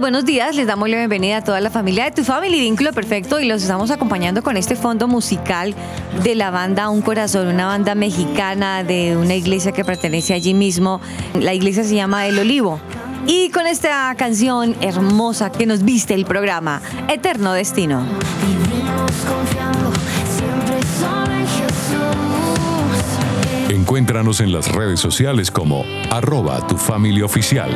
Buenos días. Les damos la bienvenida a toda la familia de Tu Family Vínculo Perfecto y los estamos acompañando con este fondo musical de la banda Un Corazón, una banda mexicana de una iglesia que pertenece allí mismo. La iglesia se llama El Olivo. Y con esta canción hermosa que nos viste el programa, Eterno Destino. Encuéntranos en las redes sociales como arroba tu familia oficial.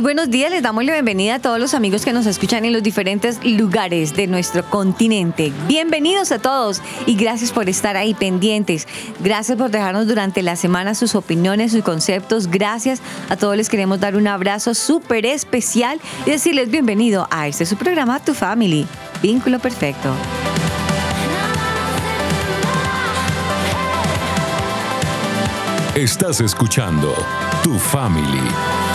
Buenos días. Les damos la bienvenida a todos los amigos que nos escuchan en los diferentes lugares de nuestro continente. Bienvenidos a todos y gracias por estar ahí pendientes. Gracias por dejarnos durante la semana sus opiniones, sus conceptos. Gracias a todos les queremos dar un abrazo súper especial y decirles bienvenido a este su programa Tu Family, Vínculo Perfecto. Estás escuchando Tu Family.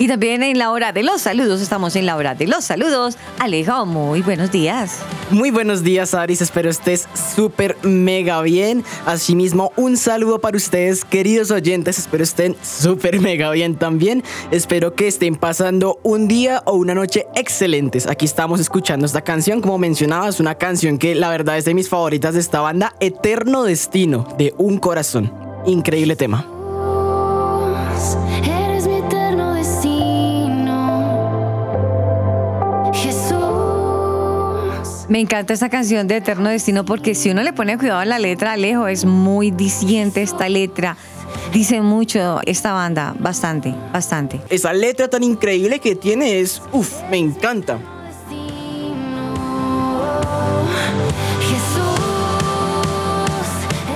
Y también en la hora de los saludos, estamos en la hora de los saludos. Alejo, muy buenos días. Muy buenos días, Aris. Espero estés súper mega bien. Asimismo, un saludo para ustedes, queridos oyentes. Espero estén súper mega bien también. Espero que estén pasando un día o una noche excelentes. Aquí estamos escuchando esta canción. Como mencionabas, una canción que la verdad es de mis favoritas de esta banda, Eterno Destino, de Un Corazón. Increíble tema. Me encanta esta canción de Eterno Destino porque si uno le pone cuidado a la letra, Alejo, es muy diciente esta letra. Dice mucho esta banda, bastante, bastante. Esa letra tan increíble que tiene es, uff, me encanta.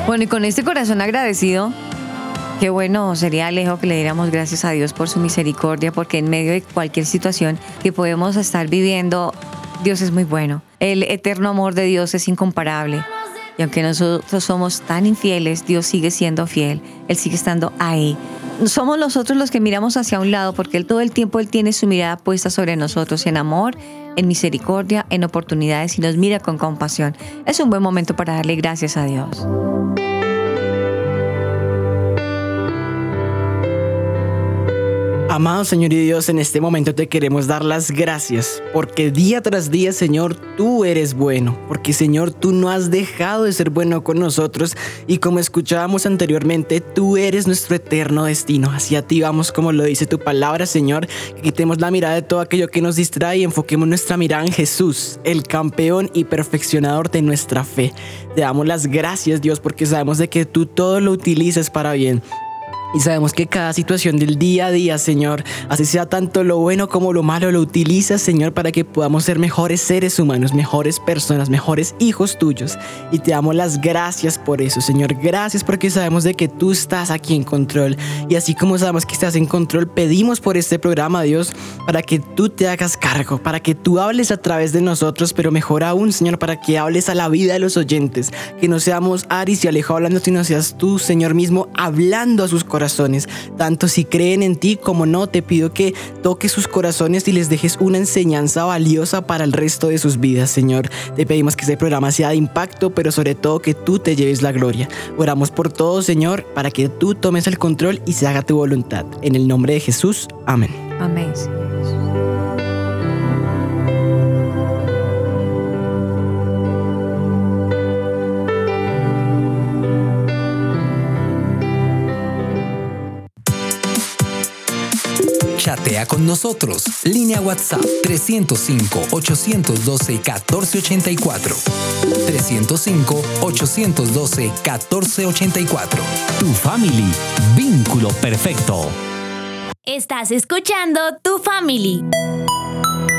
Bueno, y con este corazón agradecido, qué bueno sería Alejo que le diéramos gracias a Dios por su misericordia, porque en medio de cualquier situación que podemos estar viviendo, Dios es muy bueno. El eterno amor de Dios es incomparable. Y aunque nosotros somos tan infieles, Dios sigue siendo fiel. Él sigue estando ahí. Somos nosotros los que miramos hacia un lado porque Él todo el tiempo Él tiene su mirada puesta sobre nosotros en amor, en misericordia, en oportunidades y nos mira con compasión. Es un buen momento para darle gracias a Dios. Amado Señor y Dios, en este momento te queremos dar las gracias, porque día tras día, Señor, tú eres bueno, porque Señor, tú no has dejado de ser bueno con nosotros y como escuchábamos anteriormente, tú eres nuestro eterno destino. Hacia ti vamos como lo dice tu palabra, Señor, quitemos la mirada de todo aquello que nos distrae y enfoquemos nuestra mirada en Jesús, el campeón y perfeccionador de nuestra fe. Te damos las gracias, Dios, porque sabemos de que tú todo lo utilizas para bien. Y sabemos que cada situación del día a día, Señor, así sea tanto lo bueno como lo malo, lo utilizas, Señor, para que podamos ser mejores seres humanos, mejores personas, mejores hijos tuyos. Y te damos las gracias por eso, Señor. Gracias porque sabemos de que tú estás aquí en control. Y así como sabemos que estás en control, pedimos por este programa, Dios, para que tú te hagas cargo, para que tú hables a través de nosotros, pero mejor aún, Señor, para que hables a la vida de los oyentes. Que no seamos Aris y Alejo hablando, sino seas tú, Señor mismo, hablando a sus corazones tanto si creen en ti como no, te pido que toques sus corazones y les dejes una enseñanza valiosa para el resto de sus vidas, Señor. Te pedimos que este programa sea de impacto, pero sobre todo que tú te lleves la gloria. Oramos por todo, Señor, para que tú tomes el control y se haga tu voluntad. En el nombre de Jesús, amén. Amén. Chatea con nosotros. Línea WhatsApp 305-812-1484. 305-812-1484. Tu family. Vínculo perfecto. Estás escuchando Tu Family.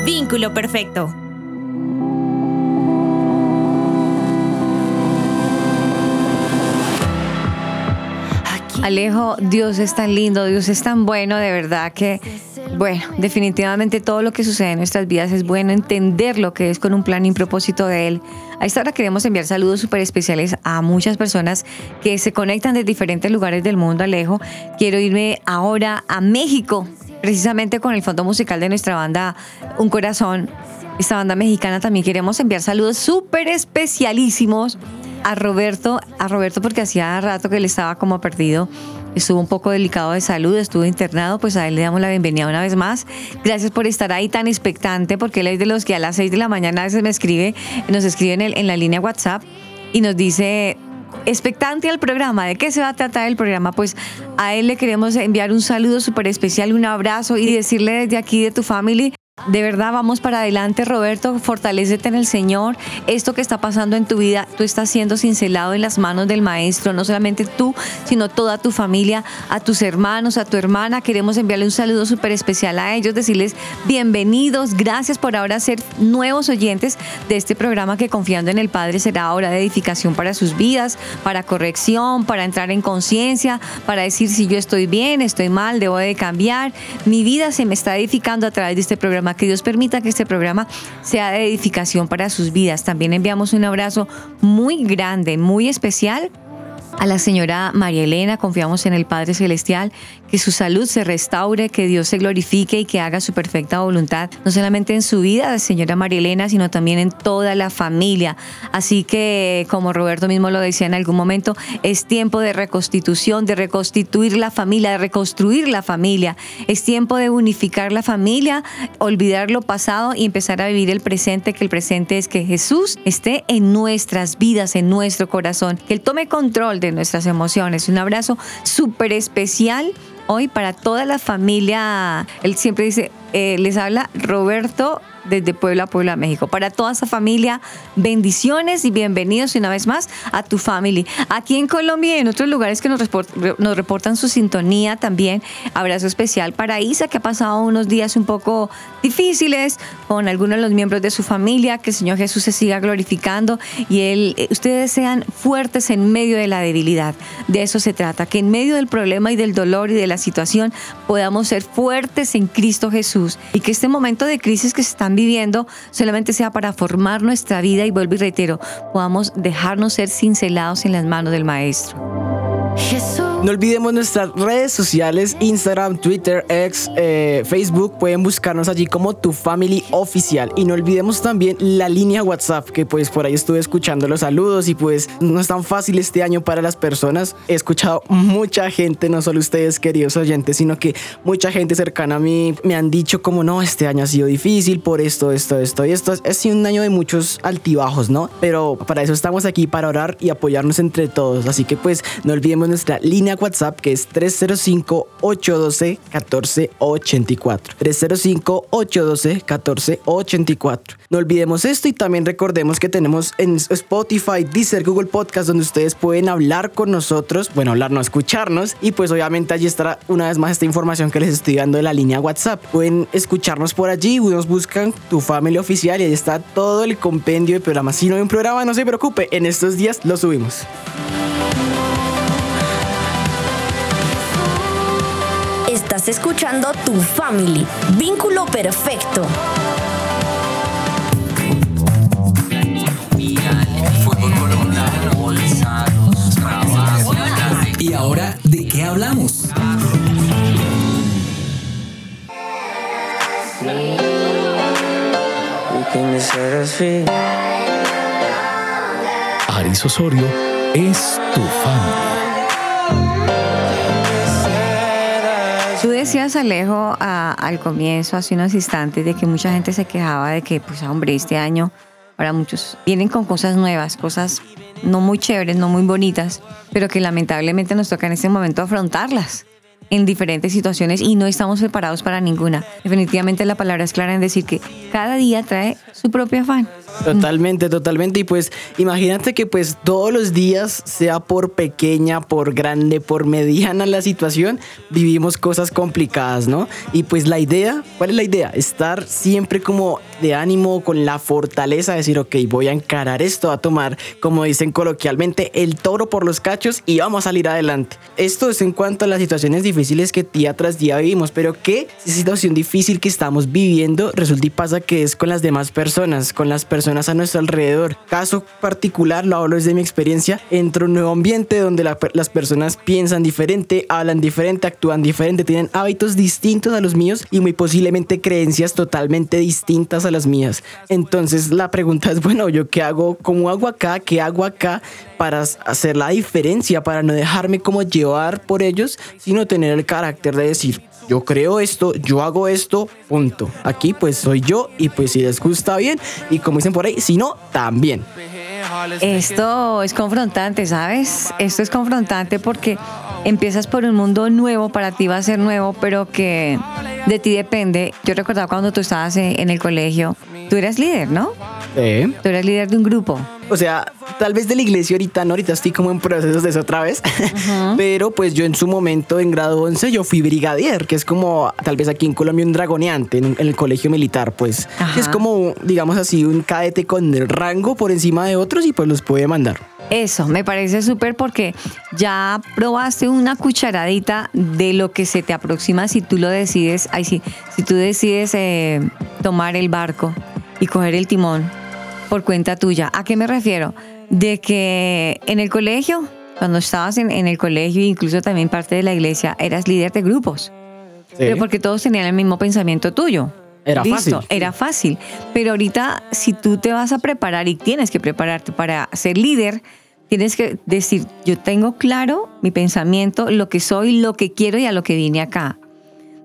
Vínculo perfecto. Alejo, Dios es tan lindo, Dios es tan bueno, de verdad que, bueno, definitivamente todo lo que sucede en nuestras vidas es bueno entender lo que es con un plan y un propósito de Él. A esta hora queremos enviar saludos súper especiales a muchas personas que se conectan de diferentes lugares del mundo, Alejo. Quiero irme ahora a México, precisamente con el fondo musical de nuestra banda Un Corazón. Esta banda mexicana también queremos enviar saludos súper especialísimos a Roberto, a Roberto porque hacía rato que él estaba como perdido, estuvo un poco delicado de salud, estuvo internado, pues a él le damos la bienvenida una vez más. Gracias por estar ahí tan expectante, porque él es de los que a las 6 de la mañana a veces me escribe, nos escribe en, el, en la línea WhatsApp y nos dice, expectante al programa. ¿De qué se va a tratar el programa? Pues a él le queremos enviar un saludo súper especial, un abrazo y decirle desde aquí de tu family de verdad, vamos para adelante, Roberto. Fortalécete en el Señor. Esto que está pasando en tu vida, tú estás siendo cincelado en las manos del Maestro. No solamente tú, sino toda tu familia, a tus hermanos, a tu hermana. Queremos enviarle un saludo súper especial a ellos, decirles bienvenidos. Gracias por ahora ser nuevos oyentes de este programa que confiando en el Padre será hora de edificación para sus vidas, para corrección, para entrar en conciencia, para decir si yo estoy bien, estoy mal, debo de cambiar. Mi vida se me está edificando a través de este programa que Dios permita que este programa sea de edificación para sus vidas. También enviamos un abrazo muy grande, muy especial a la señora María Elena, confiamos en el Padre Celestial, que su salud se restaure, que Dios se glorifique y que haga su perfecta voluntad, no solamente en su vida, señora María Elena, sino también en toda la familia. Así que, como Roberto mismo lo decía en algún momento, es tiempo de reconstitución, de reconstituir la familia, de reconstruir la familia. Es tiempo de unificar la familia, olvidar lo pasado y empezar a vivir el presente, que el presente es que Jesús esté en nuestras vidas, en nuestro corazón, que Él tome control de nuestras emociones. Un abrazo súper especial hoy para toda la familia. Él siempre dice, eh, les habla Roberto desde Puebla, Puebla, México. Para toda esa familia, bendiciones y bienvenidos una vez más a tu family. Aquí en Colombia y en otros lugares que nos, nos reportan su sintonía también. Abrazo especial para Isa, que ha pasado unos días un poco difíciles con algunos de los miembros de su familia. Que el Señor Jesús se siga glorificando y él, eh, ustedes sean fuertes en medio de la debilidad. De eso se trata, que en medio del problema y del dolor y de la situación podamos ser fuertes en Cristo Jesús y que este momento de crisis que se están viviendo solamente sea para formar nuestra vida y vuelvo y reitero, podamos dejarnos ser cincelados en las manos del Maestro. Jesús. No olvidemos nuestras redes sociales, Instagram, Twitter, X, eh, Facebook. Pueden buscarnos allí como Tu Family Oficial. Y no olvidemos también la línea WhatsApp, que pues por ahí estuve escuchando los saludos y pues no es tan fácil este año para las personas. He escuchado mucha gente, no solo ustedes queridos oyentes, sino que mucha gente cercana a mí me han dicho como no, este año ha sido difícil por esto, esto, esto y esto. Ha sido un año de muchos altibajos, ¿no? Pero para eso estamos aquí, para orar y apoyarnos entre todos. Así que pues no olvidemos nuestra línea WhatsApp que es 305-812-1484. 305-812-1484. No olvidemos esto y también recordemos que tenemos en Spotify, Deezer, Google Podcast donde ustedes pueden hablar con nosotros, bueno, hablar, no escucharnos y pues obviamente allí estará una vez más esta información que les estoy dando de la línea WhatsApp. Pueden escucharnos por allí, nos buscan tu familia oficial y ahí está todo el compendio de programas. Si no hay un programa, no se preocupe, en estos días lo subimos. Estás escuchando Tu Family, vínculo perfecto. ¿Y ahora de qué hablamos? Aris Osorio es tu familia. Tú decías, Alejo, al comienzo, hace unos instantes, de que mucha gente se quejaba de que, pues, hombre, este año, para muchos, vienen con cosas nuevas, cosas no muy chéveres, no muy bonitas, pero que lamentablemente nos toca en este momento afrontarlas en diferentes situaciones y no estamos preparados para ninguna. Definitivamente la palabra es clara en decir que cada día trae su propio afán. Totalmente, totalmente. Y pues imagínate que pues todos los días, sea por pequeña, por grande, por mediana la situación, vivimos cosas complicadas, ¿no? Y pues la idea, ¿cuál es la idea? Estar siempre como de ánimo, con la fortaleza de decir, ok, voy a encarar esto, a tomar, como dicen coloquialmente, el toro por los cachos y vamos a salir adelante. Esto es en cuanto a las situaciones difíciles que día tras día vivimos, pero ¿qué situación difícil que estamos viviendo resulta y pasa que es con las demás personas, con las personas a nuestro alrededor? Caso particular, lo hablo desde mi experiencia, entro en un nuevo ambiente donde la- las personas piensan diferente, hablan diferente, actúan diferente, tienen hábitos distintos a los míos y muy posiblemente creencias totalmente distintas a las mías. Entonces la pregunta es, bueno, ¿yo qué hago? ¿Cómo hago acá? ¿Qué hago acá para hacer la diferencia? Para no dejarme como llevar por ellos, sino tener el carácter de decir, yo creo esto, yo hago esto, punto. Aquí pues soy yo y pues si les gusta bien y como dicen por ahí, si no, también. Esto es confrontante, ¿sabes? Esto es confrontante porque empiezas por un mundo nuevo, para ti va a ser nuevo, pero que de ti depende. Yo recordaba cuando tú estabas en en el colegio, tú eras líder, ¿no? Eh, Tú eras líder de un grupo. O sea, tal vez de la iglesia ahorita, no, ahorita estoy como en procesos de eso otra vez, pero pues yo en su momento en grado 11 yo fui brigadier, que es como tal vez aquí en Colombia un dragoneante en, un- en el colegio militar, pues Ajá. es como digamos así un cadete con el rango por encima de otros y pues los puede mandar. Eso, me parece súper porque ya probaste una cucharadita de lo que se te aproxima si tú lo decides, ay sí, si tú decides eh, tomar el barco y coger el timón por cuenta tuya. ¿A qué me refiero? De que en el colegio, cuando estabas en, en el colegio, incluso también parte de la iglesia, eras líder de grupos. Pero porque todos tenían el mismo pensamiento tuyo. Era Listo, fácil. Era fácil. Pero ahorita, si tú te vas a preparar y tienes que prepararte para ser líder, tienes que decir, yo tengo claro mi pensamiento, lo que soy, lo que quiero y a lo que vine acá.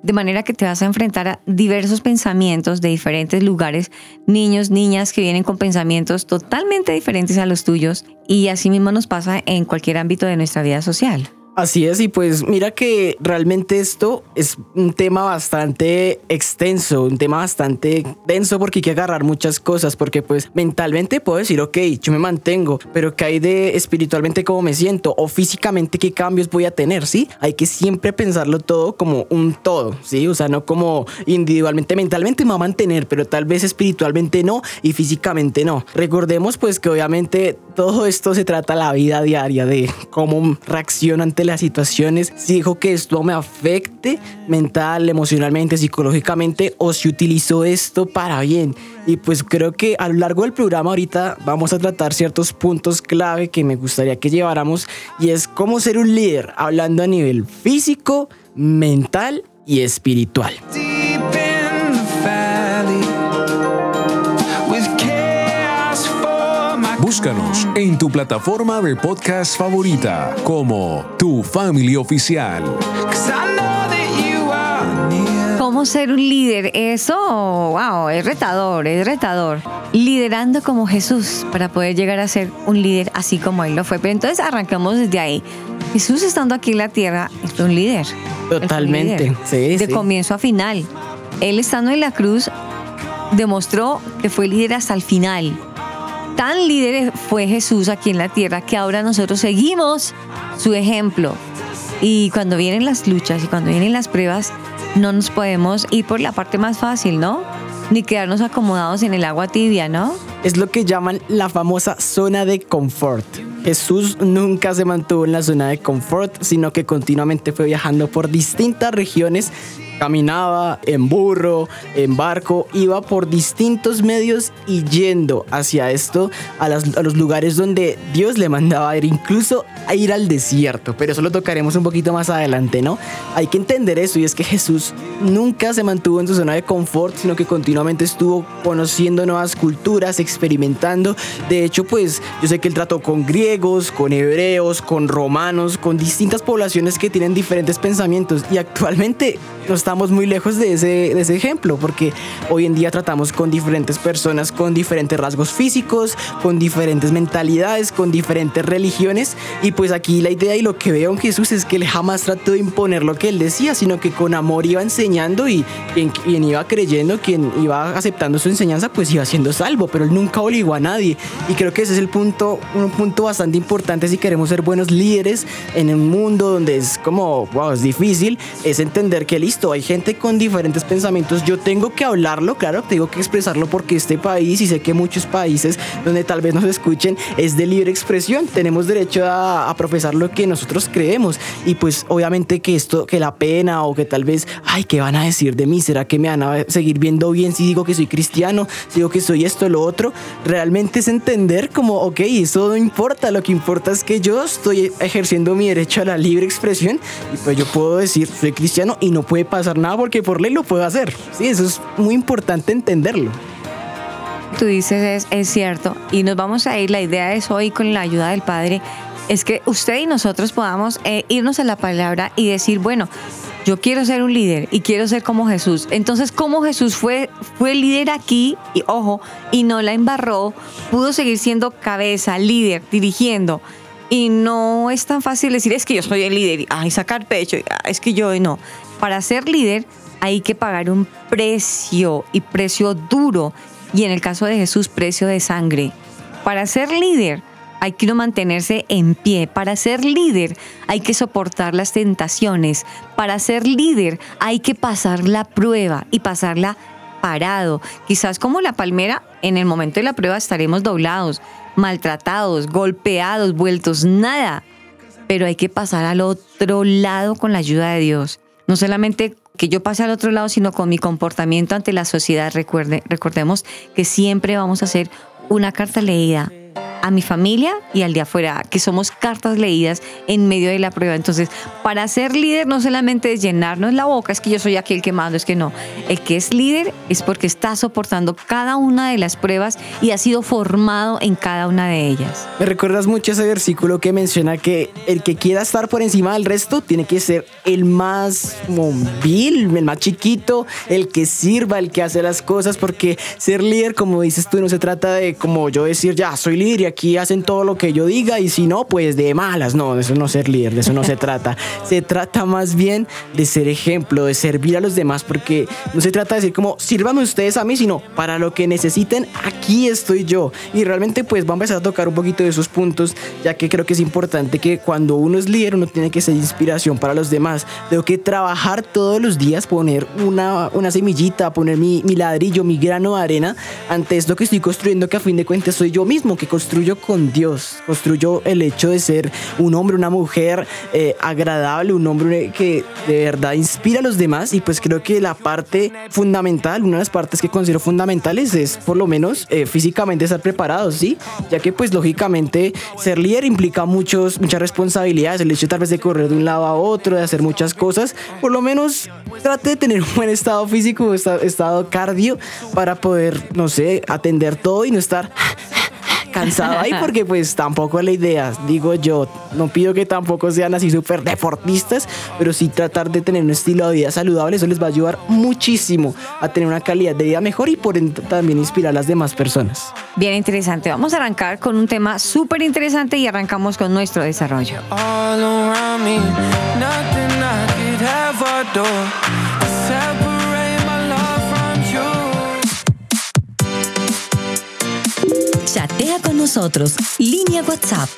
De manera que te vas a enfrentar a diversos pensamientos de diferentes lugares, niños, niñas que vienen con pensamientos totalmente diferentes a los tuyos y así mismo nos pasa en cualquier ámbito de nuestra vida social. Así es, y pues mira que realmente esto es un tema bastante extenso, un tema bastante denso porque hay que agarrar muchas cosas, porque pues mentalmente puedo decir, ok, yo me mantengo, pero ¿qué hay de espiritualmente cómo me siento? O físicamente qué cambios voy a tener, ¿sí? Hay que siempre pensarlo todo como un todo, ¿sí? O sea, no como individualmente, mentalmente me va a mantener, pero tal vez espiritualmente no y físicamente no. Recordemos pues que obviamente todo esto se trata la vida diaria de cómo reacciono ante ante las situaciones, si dejo que esto me afecte mental, emocionalmente, psicológicamente o si utilizo esto para bien. Y pues creo que a lo largo del programa ahorita vamos a tratar ciertos puntos clave que me gustaría que lleváramos y es cómo ser un líder, hablando a nivel físico, mental y espiritual. Búscanos en tu plataforma de podcast favorita como Tu Family Oficial. ¿Cómo ser un líder? Eso, wow, es retador, es retador. Liderando como Jesús para poder llegar a ser un líder así como Él lo fue. Pero entonces arrancamos desde ahí. Jesús estando aquí en la tierra es un líder. Un Totalmente, líder. sí, De sí. comienzo a final. Él estando en la cruz demostró que fue líder hasta el final. Tan líder fue Jesús aquí en la tierra que ahora nosotros seguimos su ejemplo. Y cuando vienen las luchas y cuando vienen las pruebas, no nos podemos ir por la parte más fácil, ¿no? Ni quedarnos acomodados en el agua tibia, ¿no? Es lo que llaman la famosa zona de confort. Jesús nunca se mantuvo en la zona de confort, sino que continuamente fue viajando por distintas regiones. Caminaba en burro, en barco, iba por distintos medios y yendo hacia esto, a, las- a los lugares donde Dios le mandaba ir, incluso a ir al desierto. Pero eso lo tocaremos un poquito más adelante, ¿no? Hay que entender eso y es que Jesús nunca se mantuvo en su zona de confort, sino que continuamente estuvo conociendo nuevas culturas, experimentando. De hecho, pues yo sé que él trató con griegos, con hebreos, con romanos, con distintas poblaciones que tienen diferentes pensamientos y actualmente no estamos muy lejos de ese, de ese ejemplo, porque hoy en día tratamos con diferentes personas con diferentes rasgos físicos, con diferentes mentalidades, con diferentes religiones y pues aquí la idea y lo que veo en Jesús es que él jamás trató de imponer lo que él decía, sino que con amor iba enseñando y quien, quien iba creyendo, quien iba aceptando su enseñanza, pues iba siendo salvo, pero él nunca obligó a nadie. Y creo que ese es el punto, un punto bastante importante si queremos ser buenos líderes en un mundo donde es como, wow, es difícil, es entender que listo, hay gente con diferentes pensamientos, yo tengo que hablarlo, claro, tengo que expresarlo porque este país y sé que muchos países donde tal vez nos escuchen es de libre expresión, tenemos derecho a, a profesar lo que nosotros creemos. Y pues obviamente que esto, que la pena o que tal vez, ay, ¿qué van a decir de mí? ¿Será que me van a seguir viendo bien si digo que soy cristiano, si digo que soy esto, lo otro? Realmente es entender como, ok, eso no importa, lo que importa es que yo estoy ejerciendo mi derecho a la libre expresión. Y pues yo puedo decir, soy cristiano y no puede pasar nada porque por ley lo puedo hacer. Sí, eso es muy importante entenderlo. Tú dices es, cierto y nos vamos a ir, la idea es hoy con la ayuda del Padre, es que usted y nosotros podamos eh, irnos a la palabra y decir, bueno, yo quiero ser un líder y quiero ser como Jesús. Entonces, como Jesús fue, fue líder aquí, y ojo, y no la embarró, pudo seguir siendo cabeza, líder, dirigiendo. Y no es tan fácil decir, es que yo soy el líder, y ay, sacar pecho, ah, es que yo no. Para ser líder hay que pagar un precio y precio duro. Y en el caso de Jesús, precio de sangre. Para ser líder hay que uno mantenerse en pie. Para ser líder hay que soportar las tentaciones. Para ser líder hay que pasar la prueba y pasarla parado. Quizás como la palmera, en el momento de la prueba estaremos doblados, maltratados, golpeados, vueltos nada. Pero hay que pasar al otro lado con la ayuda de Dios. No solamente que yo pase al otro lado, sino con mi comportamiento ante la sociedad. Recuerde, recordemos que siempre vamos a hacer una carta leída a mi familia y al de afuera, que somos cartas leídas en medio de la prueba. Entonces, para ser líder no solamente es llenarnos la boca, es que yo soy aquí el que mando, es que no. El que es líder es porque está soportando cada una de las pruebas y ha sido formado en cada una de ellas. Me recuerdas mucho ese versículo que menciona que el que quiera estar por encima del resto tiene que ser el más como, vil, el más chiquito, el que sirva, el que hace las cosas, porque ser líder, como dices tú, no se trata de como yo decir, ya, soy líder y aquí hacen todo lo que yo diga y si no, pues de malas. No, de eso no es ser líder, de eso no se trata. Se trata más bien de ser ejemplo, de servir a los demás, porque no se trata de decir como, sírvanme ustedes a mí, sino para lo que necesiten, aquí estoy yo. Y realmente pues va a empezar a tocar un poquito de esos puntos, ya que creo que es importante que cuando uno es líder, uno tiene que ser inspiración para los demás. Tengo que trabajar todos los días, poner una, una semillita, poner mi, mi ladrillo, mi grano de arena ante esto que estoy construyendo, que a fin de cuentas soy yo mismo, que construyo con Dios, construyo el hecho de ser un hombre, una mujer eh, agradable, un hombre que de verdad inspira a los demás. Y pues creo que la parte fundamental, una de las partes que considero fundamentales es por lo menos eh, físicamente estar preparados, ¿sí? Ya que pues lógicamente ser líder implica muchos, muchas responsabilidades, el hecho tal vez de correr de un lado a otro, de hacer muchas cosas, por lo menos trate de tener un buen estado físico, estado cardio para poder, no sé, atender todo y no estar cansado ahí porque pues tampoco es la idea, digo yo, no pido que tampoco sean así súper deportistas, pero sí tratar de tener un estilo de vida saludable, eso les va a ayudar muchísimo a tener una calidad de vida mejor y por también inspirar a las demás personas. Bien interesante, vamos a arrancar con un tema súper interesante y arrancamos con nuestro desarrollo. Chatea con nosotros. Línea WhatsApp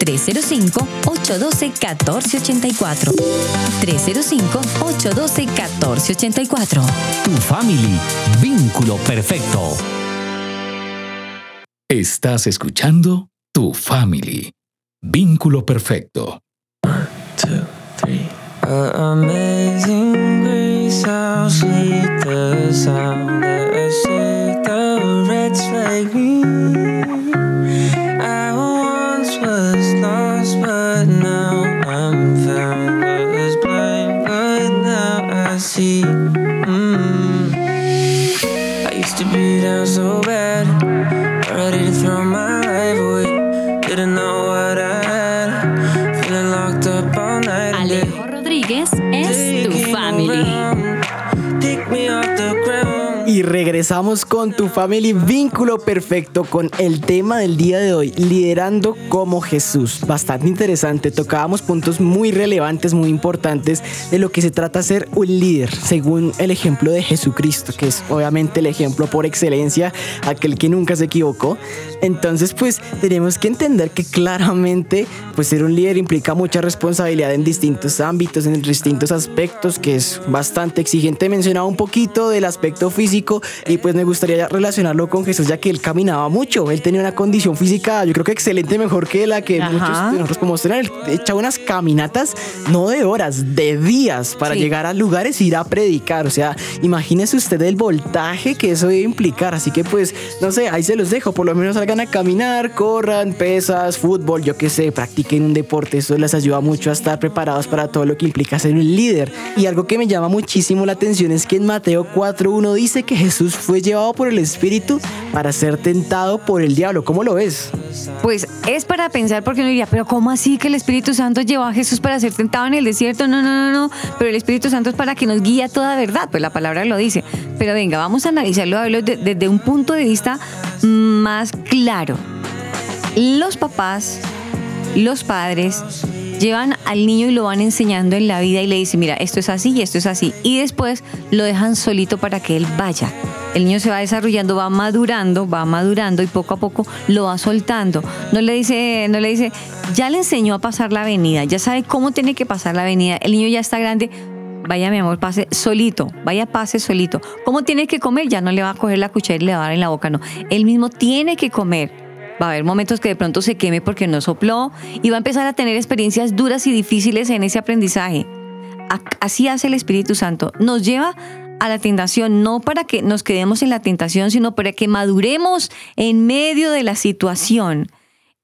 305-812-1484. 305-812-1484. Tu family. Vínculo perfecto. Estás escuchando Tu Family. Vínculo perfecto. One, two, three. amazing grace, how sweet the sound that the like see. Mm. I used to be down so bad. Regresamos con tu family vínculo perfecto con el tema del día de hoy, liderando como Jesús. Bastante interesante, tocábamos puntos muy relevantes, muy importantes de lo que se trata ser un líder, según el ejemplo de Jesucristo, que es obviamente el ejemplo por excelencia, aquel que nunca se equivocó. Entonces, pues tenemos que entender que claramente, pues ser un líder implica mucha responsabilidad en distintos ámbitos, en distintos aspectos, que es bastante exigente. Mencionaba un poquito del aspecto físico, y pues me gustaría relacionarlo con Jesús ya que él caminaba mucho, él tenía una condición física yo creo que excelente, mejor que la que muchos de nosotros como tener, él echaba unas caminatas no de horas, de días para llegar a lugares e ir a predicar, o sea, imagínese usted el voltaje que eso debe implicar, así que pues no sé, ahí se los dejo, por lo menos salgan a caminar, corran, pesas, fútbol, yo qué sé, practiquen un deporte, eso les ayuda mucho a estar preparados para todo lo que implica ser un líder. Y algo que me llama muchísimo la atención es que en Mateo 4.1 dice que Jesús fue llevado por el Espíritu para ser tentado por el diablo. ¿Cómo lo ves? Pues es para pensar porque uno diría, pero ¿cómo así que el Espíritu Santo llevó a Jesús para ser tentado en el desierto? No, no, no, no. Pero el Espíritu Santo es para que nos guíe a toda verdad, pues la palabra lo dice. Pero venga, vamos a analizarlo desde un punto de vista más claro. Los papás, los padres, llevan al niño y lo van enseñando en la vida y le dicen, mira, esto es así y esto es así. Y después lo dejan solito para que él vaya. El niño se va desarrollando, va madurando, va madurando y poco a poco lo va soltando. No le dice, no le dice, ya le enseñó a pasar la avenida, ya sabe cómo tiene que pasar la avenida. El niño ya está grande, vaya mi amor, pase solito, vaya pase solito. ¿Cómo tiene que comer? Ya no le va a coger la cuchara y le va a dar en la boca, no. Él mismo tiene que comer va a haber momentos que de pronto se queme porque no sopló y va a empezar a tener experiencias duras y difíciles en ese aprendizaje. Así hace el Espíritu Santo. Nos lleva a la tentación, no para que nos quedemos en la tentación, sino para que maduremos en medio de la situación.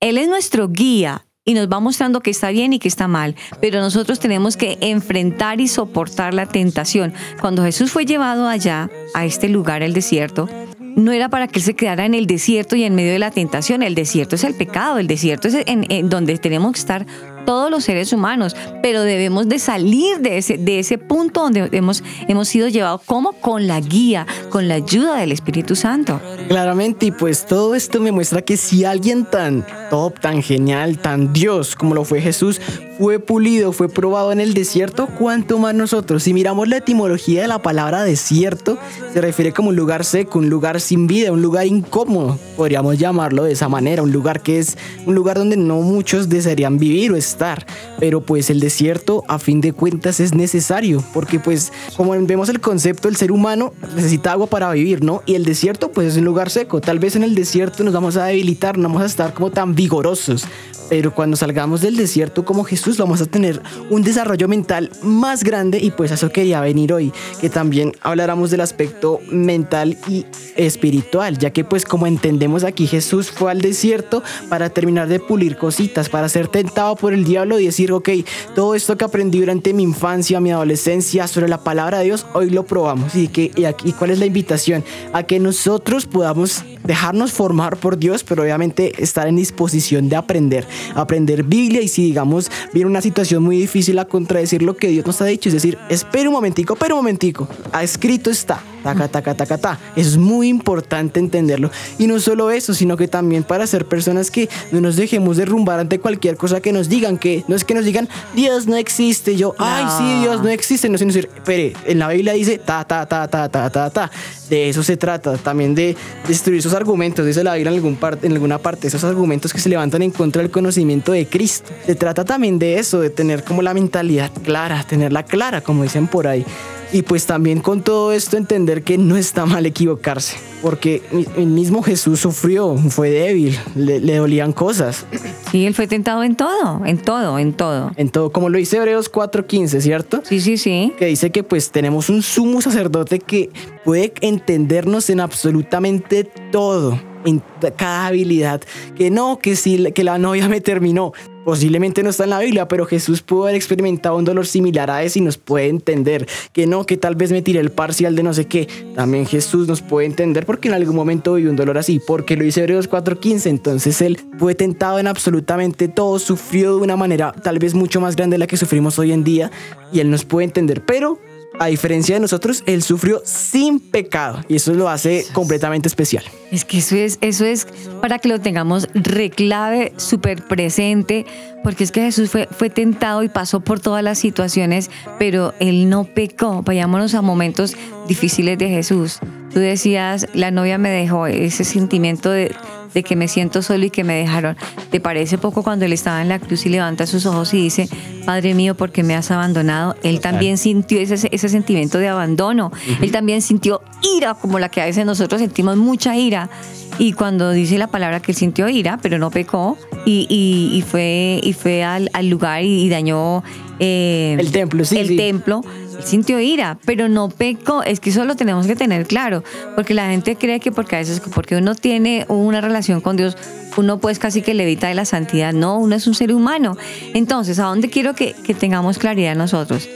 Él es nuestro guía y nos va mostrando que está bien y que está mal, pero nosotros tenemos que enfrentar y soportar la tentación. Cuando Jesús fue llevado allá, a este lugar, el desierto, no era para que él se quedara en el desierto y en medio de la tentación. El desierto es el pecado, el desierto es en, donde tenemos que estar todos los seres humanos, pero debemos de salir de ese, de ese punto donde hemos, hemos sido llevados como con la guía, con la ayuda del Espíritu Santo. Claramente, y pues todo esto me muestra que si alguien tan top, tan genial, tan Dios como lo fue Jesús, fue pulido, fue probado en el desierto, ¿cuánto más nosotros? Si miramos la etimología de la palabra desierto, se refiere como un lugar seco, un lugar sin vida, un lugar incómodo, podríamos llamarlo de esa manera, un lugar que es un lugar donde no muchos desearían vivir o estar, pero pues el desierto a fin de cuentas es necesario, porque pues como vemos el concepto, el ser humano necesita agua para vivir, ¿no? Y el desierto pues es un lugar seco, tal vez en el desierto nos vamos a debilitar, no vamos a estar como tan vigorosos, pero cuando salgamos del desierto como Jesús vamos a tener un desarrollo mental más grande y pues eso quería venir hoy, que también habláramos del aspecto mental y espiritual, ya que pues como entendemos aquí Jesús fue al desierto para terminar de pulir cositas, para ser tentado por el diablo y decir, ok, todo esto que aprendí durante mi infancia, mi adolescencia sobre la palabra de Dios, hoy lo probamos. Y, que, y aquí, ¿cuál es la invitación? A que nosotros podamos dejarnos formar por Dios, pero obviamente estar en disposición de aprender, aprender Biblia. Y si digamos viene una situación muy difícil a contradecir lo que Dios nos ha dicho, es decir, espera un momentico, espera un momentico, ha escrito está, taca, taca, taca, ta. Es muy importante entenderlo. Y no solo eso, sino que también para ser personas que no nos dejemos derrumbar ante cualquier cosa que nos digan, que no es que nos digan, Dios no existe, yo, ay, sí, Dios no existe, no, sino decir, espere, en la Biblia dice, ta, ta, ta, ta, ta, ta, ta. De eso se trata, también de destruir esos argumentos, dice la Biblia en, algún parte, en alguna parte, esos argumentos que se levantan en contra del conocimiento de Cristo. Se trata también de eso, de tener como la mentalidad clara, tenerla clara, como dicen por ahí. Y pues también con todo esto entender que no está mal equivocarse, porque el mismo Jesús sufrió, fue débil, le, le dolían cosas. Sí, él fue tentado en todo, en todo, en todo. En todo, como lo dice Hebreos 4:15, ¿cierto? Sí, sí, sí. Que dice que pues tenemos un sumo sacerdote que puede entendernos en absolutamente todo, en cada habilidad. Que no, que si que la novia me terminó. Posiblemente no está en la Biblia, pero Jesús pudo haber experimentado un dolor similar a ese y nos puede entender. Que no, que tal vez me tiré el parcial de no sé qué. También Jesús nos puede entender porque en algún momento vivió un dolor así. Porque lo dice Hebreos 4:15. Entonces él fue tentado en absolutamente todo. Sufrió de una manera tal vez mucho más grande de la que sufrimos hoy en día. Y él nos puede entender. Pero a diferencia de nosotros, él sufrió sin pecado y eso lo hace completamente especial. Es que eso es, eso es para que lo tengamos reclave, súper presente, porque es que Jesús fue, fue tentado y pasó por todas las situaciones, pero él no pecó. Vayámonos a momentos difíciles de Jesús. Tú decías, la novia me dejó, ese sentimiento de, de que me siento solo y que me dejaron. ¿Te parece poco cuando él estaba en la cruz y levanta sus ojos y dice, Padre mío, ¿por qué me has abandonado? Él también sintió ese, ese sentimiento de abandono. Él también sintió ira, como la que a veces nosotros sentimos mucha ira. Y cuando dice la palabra que él sintió ira, pero no pecó, y, y- y fue, y fue al, al lugar y, y dañó eh, El templo, sí, el sí. templo, sintió ira, pero no pecó. Es que eso lo tenemos que tener claro, porque la gente cree que porque a veces porque uno tiene una relación con Dios, uno pues casi que levita de la santidad. No, uno es un ser humano. Entonces, ¿a dónde quiero que, que tengamos claridad nosotros?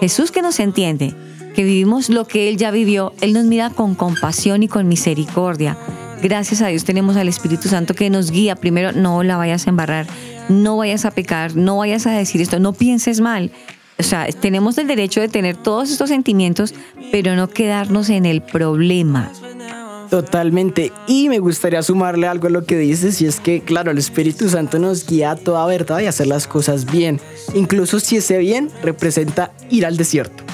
Jesús que nos entiende, que vivimos lo que Él ya vivió, Él nos mira con compasión y con misericordia. Gracias a Dios tenemos al Espíritu Santo que nos guía. Primero, no la vayas a embarrar, no vayas a pecar, no vayas a decir esto, no pienses mal. O sea, tenemos el derecho de tener todos estos sentimientos, pero no quedarnos en el problema. Totalmente. Y me gustaría sumarle algo a lo que dices, y es que, claro, el Espíritu Santo nos guía a toda verdad y hacer las cosas bien. Incluso si ese bien representa ir al desierto.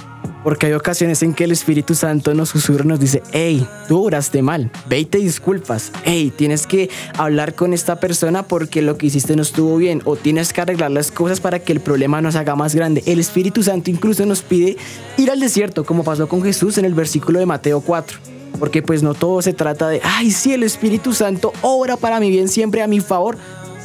Porque hay ocasiones en que el Espíritu Santo nos susurra y nos dice, hey, tú oraste mal, ve y te disculpas, hey, tienes que hablar con esta persona porque lo que hiciste no estuvo bien, o tienes que arreglar las cosas para que el problema no se haga más grande. El Espíritu Santo incluso nos pide ir al desierto, como pasó con Jesús en el versículo de Mateo 4. Porque pues no todo se trata de, ay, sí, el Espíritu Santo obra para mi bien siempre a mi favor.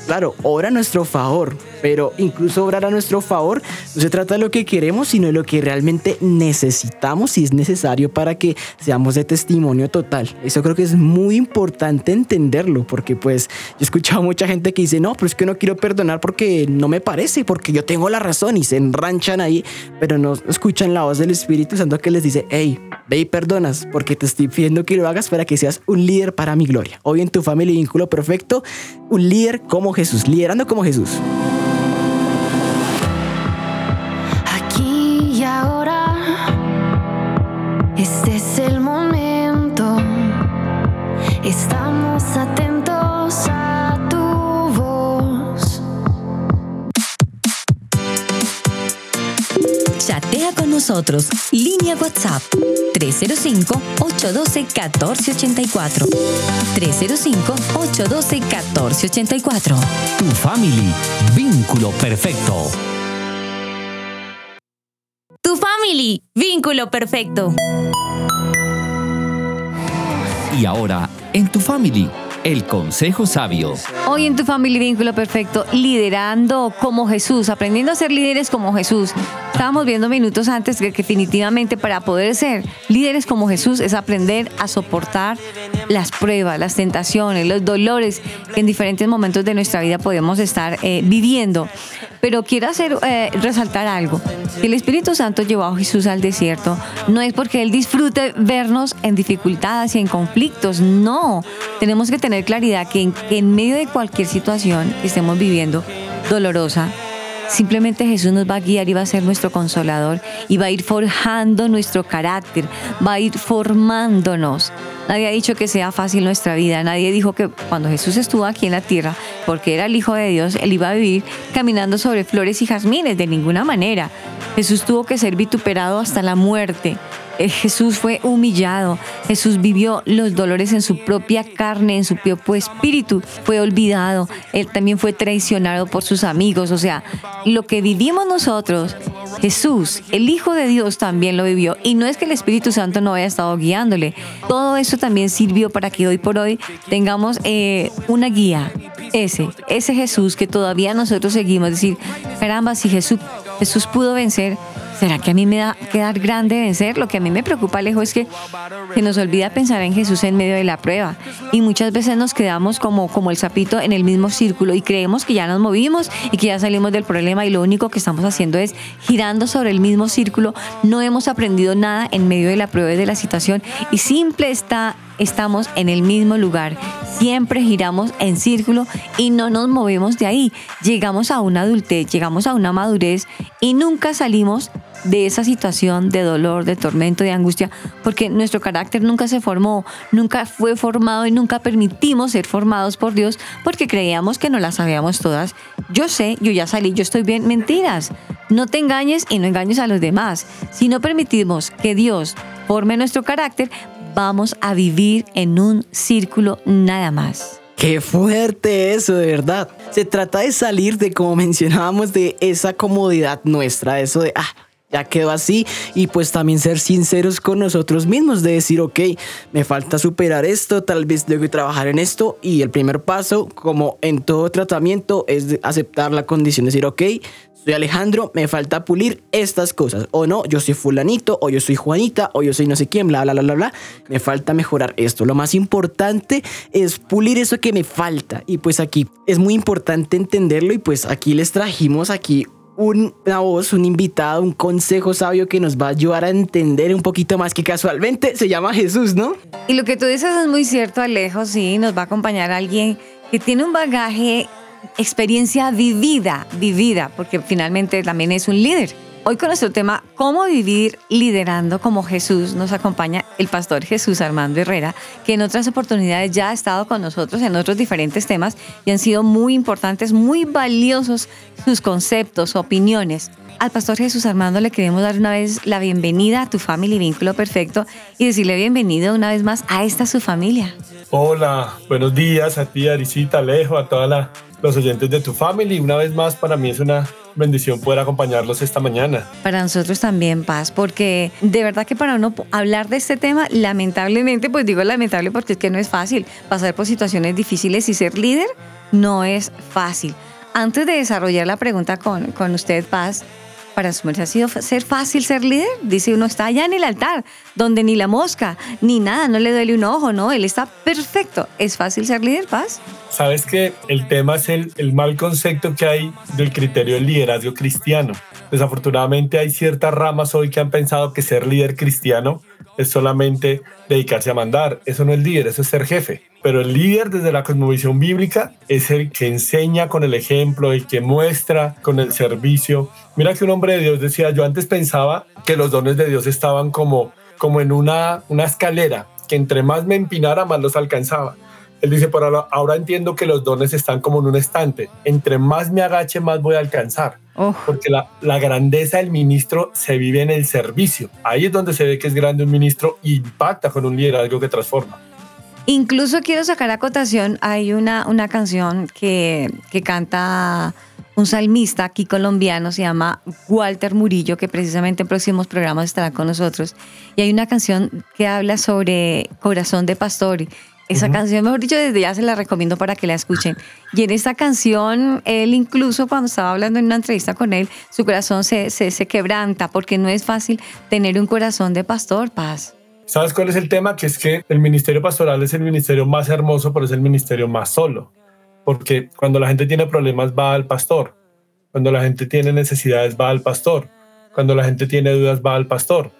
Claro, obra a nuestro favor, pero incluso obrar a nuestro favor no se trata de lo que queremos, sino de lo que realmente necesitamos y es necesario para que seamos de testimonio total. Eso creo que es muy importante entenderlo, porque pues yo he escuchado mucha gente que dice, no, pero es que no quiero perdonar porque no me parece, porque yo tengo la razón y se enranchan ahí, pero no escuchan la voz del Espíritu Santo que les dice, hey, ve y perdonas, porque te estoy pidiendo que lo hagas para que seas un líder para mi gloria. Hoy en tu familia y vínculo perfecto, un líder como Jesús, liderando como Jesús. Nosotros. Línea WhatsApp 305-812-1484. 305-812-1484. Tu family. Vínculo perfecto. Tu family. Vínculo perfecto. Y ahora, en tu family, el consejo sabio. Hoy en tu familia Vínculo Perfecto, liderando como Jesús, aprendiendo a ser líderes como Jesús. Estábamos viendo minutos antes que, definitivamente para poder ser líderes como Jesús es aprender a soportar las pruebas, las tentaciones, los dolores que en diferentes momentos de nuestra vida podemos estar eh, viviendo. Pero quiero hacer eh, resaltar algo. El Espíritu Santo llevó a Jesús al desierto no es porque Él disfrute vernos en dificultades y en conflictos. No, tenemos que tener claridad que en, que en medio de cualquier situación que estemos viviendo dolorosa, Simplemente Jesús nos va a guiar y va a ser nuestro consolador y va a ir forjando nuestro carácter, va a ir formándonos. Nadie ha dicho que sea fácil nuestra vida, nadie dijo que cuando Jesús estuvo aquí en la tierra, porque era el Hijo de Dios, él iba a vivir caminando sobre flores y jazmines, de ninguna manera. Jesús tuvo que ser vituperado hasta la muerte. Eh, Jesús fue humillado, Jesús vivió los dolores en su propia carne, en su propio espíritu, fue olvidado, él también fue traicionado por sus amigos, o sea, lo que vivimos nosotros, Jesús, el Hijo de Dios también lo vivió. Y no es que el Espíritu Santo no haya estado guiándole, todo eso también sirvió para que hoy por hoy tengamos eh, una guía, ese, ese Jesús que todavía nosotros seguimos, decir, caramba, si Jesús, Jesús pudo vencer, ¿Será que a mí me da quedar grande vencer? Lo que a mí me preocupa, lejos es que, que nos olvida pensar en Jesús en medio de la prueba. Y muchas veces nos quedamos como, como el sapito en el mismo círculo y creemos que ya nos movimos y que ya salimos del problema y lo único que estamos haciendo es girando sobre el mismo círculo. No hemos aprendido nada en medio de la prueba y de la situación y simple está estamos en el mismo lugar. Siempre giramos en círculo y no nos movemos de ahí. Llegamos a una adultez, llegamos a una madurez y nunca salimos de esa situación de dolor, de tormento, de angustia, porque nuestro carácter nunca se formó, nunca fue formado y nunca permitimos ser formados por Dios porque creíamos que no las sabíamos todas. Yo sé, yo ya salí, yo estoy bien. Mentiras. No te engañes y no engañes a los demás. Si no permitimos que Dios forme nuestro carácter, vamos a vivir en un círculo nada más. Qué fuerte eso, de verdad. Se trata de salir de, como mencionábamos, de esa comodidad nuestra, eso de, ah, ya quedó así y pues también ser sinceros con nosotros mismos de decir, ok, me falta superar esto, tal vez que trabajar en esto y el primer paso, como en todo tratamiento, es aceptar la condición, decir, ok, soy Alejandro, me falta pulir estas cosas. O no, yo soy fulanito, o yo soy Juanita, o yo soy no sé quién, bla, bla, bla, bla, bla. Me falta mejorar esto. Lo más importante es pulir eso que me falta. Y pues aquí es muy importante entenderlo y pues aquí les trajimos aquí una voz, un invitado, un consejo sabio que nos va a ayudar a entender un poquito más que casualmente se llama Jesús, ¿no? Y lo que tú dices es muy cierto, Alejo, sí, nos va a acompañar alguien que tiene un bagaje experiencia vivida, vivida, porque finalmente también es un líder. Hoy con nuestro tema, ¿cómo vivir liderando como Jesús? Nos acompaña el pastor Jesús Armando Herrera, que en otras oportunidades ya ha estado con nosotros en otros diferentes temas y han sido muy importantes, muy valiosos sus conceptos, opiniones. Al pastor Jesús Armando le queremos dar una vez la bienvenida a tu familia Vínculo Perfecto y decirle bienvenido una vez más a esta su familia. Hola, buenos días a ti, Arisita, Alejo, a todos los oyentes de tu familia. Una vez más, para mí es una bendición poder acompañarlos esta mañana. Para nosotros también, Paz, porque de verdad que para uno hablar de este tema, lamentablemente, pues digo lamentable porque es que no es fácil pasar por situaciones difíciles y ser líder no es fácil. Antes de desarrollar la pregunta con, con usted, Paz, para asumirse ha sido ser fácil ser líder. Dice uno está allá en el altar, donde ni la mosca, ni nada, no le duele un ojo, no, él está perfecto. ¿Es fácil ser líder, Paz? Sabes que el tema es el, el mal concepto que hay del criterio del liderazgo cristiano. Desafortunadamente hay ciertas ramas hoy que han pensado que ser líder cristiano es solamente dedicarse a mandar. Eso no es líder, eso es ser jefe. Pero el líder desde la cosmovisión bíblica es el que enseña con el ejemplo, el que muestra con el servicio. Mira que un hombre de Dios decía, yo antes pensaba que los dones de Dios estaban como, como en una, una escalera, que entre más me empinara, más los alcanzaba. Él dice, por ahora, ahora entiendo que los dones están como en un estante. Entre más me agache, más voy a alcanzar. Oh, Porque la, la grandeza del ministro se vive en el servicio. Ahí es donde se ve que es grande un ministro y impacta con un liderazgo que transforma. Incluso quiero sacar a cotación, hay una, una canción que, que canta un salmista aquí colombiano, se llama Walter Murillo, que precisamente en próximos programas estará con nosotros. Y hay una canción que habla sobre corazón de pastor. Esa canción, mejor dicho, desde ya se la recomiendo para que la escuchen. Y en esta canción, él incluso cuando estaba hablando en una entrevista con él, su corazón se, se, se quebranta porque no es fácil tener un corazón de pastor, paz. ¿Sabes cuál es el tema? Que es que el ministerio pastoral es el ministerio más hermoso, pero es el ministerio más solo. Porque cuando la gente tiene problemas va al pastor. Cuando la gente tiene necesidades va al pastor. Cuando la gente tiene dudas va al pastor.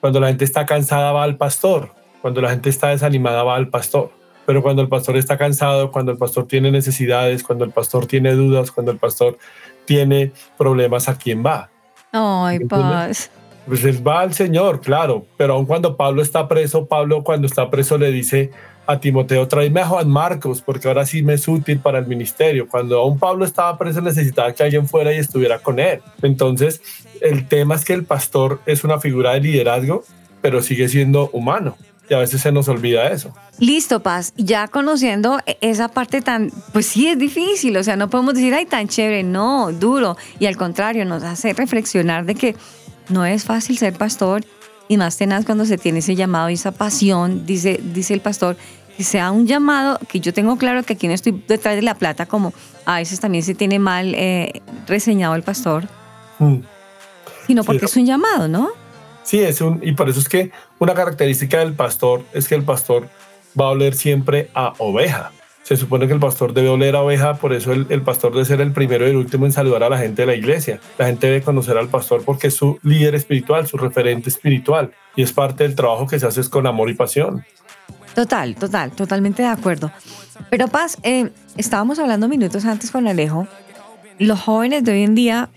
Cuando la gente está cansada va al pastor. Cuando la gente está desanimada va al pastor. Pero cuando el pastor está cansado, cuando el pastor tiene necesidades, cuando el pastor tiene dudas, cuando el pastor tiene problemas, ¿a quién va? Ay, paz. Pues él va al Señor, claro, pero aun cuando Pablo está preso, Pablo cuando está preso le dice a Timoteo, tráeme a Juan Marcos, porque ahora sí me es útil para el ministerio. Cuando aún Pablo estaba preso necesitaba que alguien fuera y estuviera con él. Entonces, el tema es que el pastor es una figura de liderazgo, pero sigue siendo humano. Y a veces se nos olvida eso. Listo, Paz. Ya conociendo esa parte tan, pues sí es difícil, o sea, no podemos decir, ay, tan chévere, no, duro. Y al contrario, nos hace reflexionar de que no es fácil ser pastor y más tenaz cuando se tiene ese llamado y esa pasión, dice, dice el pastor, que sea un llamado, que yo tengo claro que aquí no estoy detrás de la plata, como a veces también se tiene mal eh, reseñado el pastor, Mm. sino porque es un llamado, ¿no? Sí, es un, y por eso es que una característica del pastor es que el pastor va a oler siempre a oveja. Se supone que el pastor debe oler a oveja, por eso el, pastor debe ser el primero y el último en saludar a la gente de la iglesia. La gente debe conocer al pastor porque es su líder espiritual, su referente espiritual, y es parte del trabajo que se hace con amor y pasión. Total, total, totalmente de acuerdo. Pero Paz, eh, estábamos hablando minutos antes con Alejo, los jóvenes de hoy en día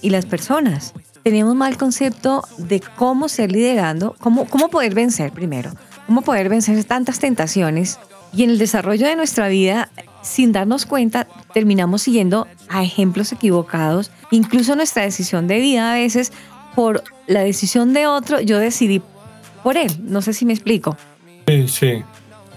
y las personas tenemos mal concepto de cómo ser liderando, cómo, cómo poder vencer primero, cómo poder vencer tantas tentaciones y en el desarrollo de nuestra vida, sin darnos cuenta, terminamos siguiendo a ejemplos equivocados, incluso nuestra decisión de vida a veces por la decisión de otro, yo decidí por él, no sé si me explico Sí, sí.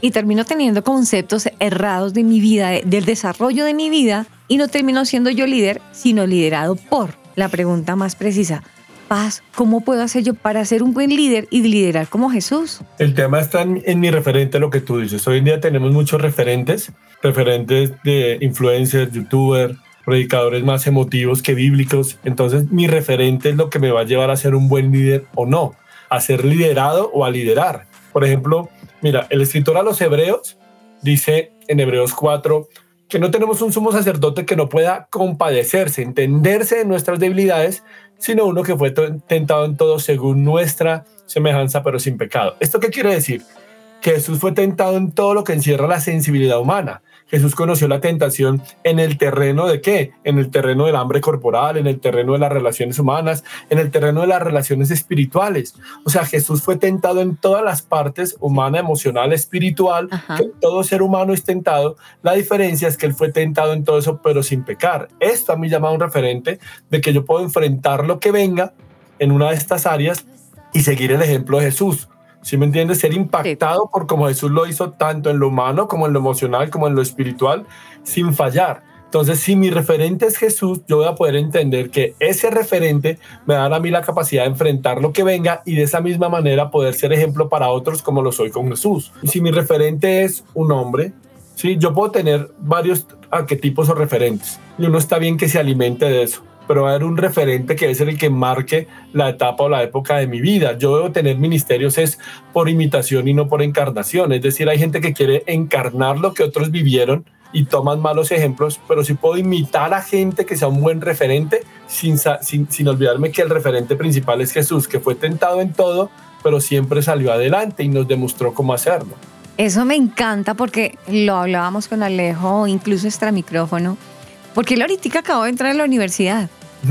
y termino teniendo conceptos errados de mi vida, de- del desarrollo de mi vida, y no termino siendo yo líder, sino liderado por. La pregunta más precisa, Paz, ¿cómo puedo hacer yo para ser un buen líder y liderar como Jesús? El tema está en, mi referente, lo que tú dices. Hoy en día tenemos muchos referentes, referentes de influencers, youtubers, predicadores más emotivos que bíblicos. Entonces, mi referente es lo que me va a llevar a ser un buen líder o no, a ser liderado o a liderar. Por ejemplo, mira, el escritor a los hebreos dice en Hebreos 4 que no tenemos un sumo sacerdote que no pueda compadecerse, entenderse de nuestras debilidades, sino uno que fue tentado en todo según nuestra semejanza, pero sin pecado. ¿Esto qué quiere decir? Que Jesús fue tentado en todo lo que encierra la sensibilidad humana. Jesús conoció la tentación en el terreno de qué? En el terreno del hambre corporal, en el terreno de las relaciones humanas, en el terreno de las relaciones espirituales. O sea, Jesús fue tentado en todas las partes, humana, emocional, espiritual, Ajá. que todo ser humano es tentado. La diferencia es que él fue tentado en todo eso, pero sin pecar. Esto a mí llama un referente de que yo puedo enfrentar lo que venga en una de estas áreas y seguir el ejemplo de Jesús. ¿Sí me entiendes? Ser impactado por como Jesús lo hizo tanto en lo humano como en lo emocional como en lo espiritual sin fallar. Entonces, si mi referente es Jesús, yo voy a poder entender que ese referente me da a mí la capacidad de enfrentar lo que venga y de esa misma manera poder ser ejemplo para otros como lo soy con Jesús. Y si mi referente es un hombre, ¿sí? yo puedo tener varios arquetipos o referentes y uno está bien que se alimente de eso pero va a haber un referente que debe ser el que marque la etapa o la época de mi vida. Yo debo tener ministerios es por imitación y no por encarnación. Es decir, hay gente que quiere encarnar lo que otros vivieron y toman malos ejemplos, pero si puedo imitar a gente que sea un buen referente sin, sin, sin olvidarme que el referente principal es Jesús, que fue tentado en todo, pero siempre salió adelante y nos demostró cómo hacerlo. Eso me encanta porque lo hablábamos con Alejo, incluso extra micrófono, porque él ahorita acabó de entrar a la universidad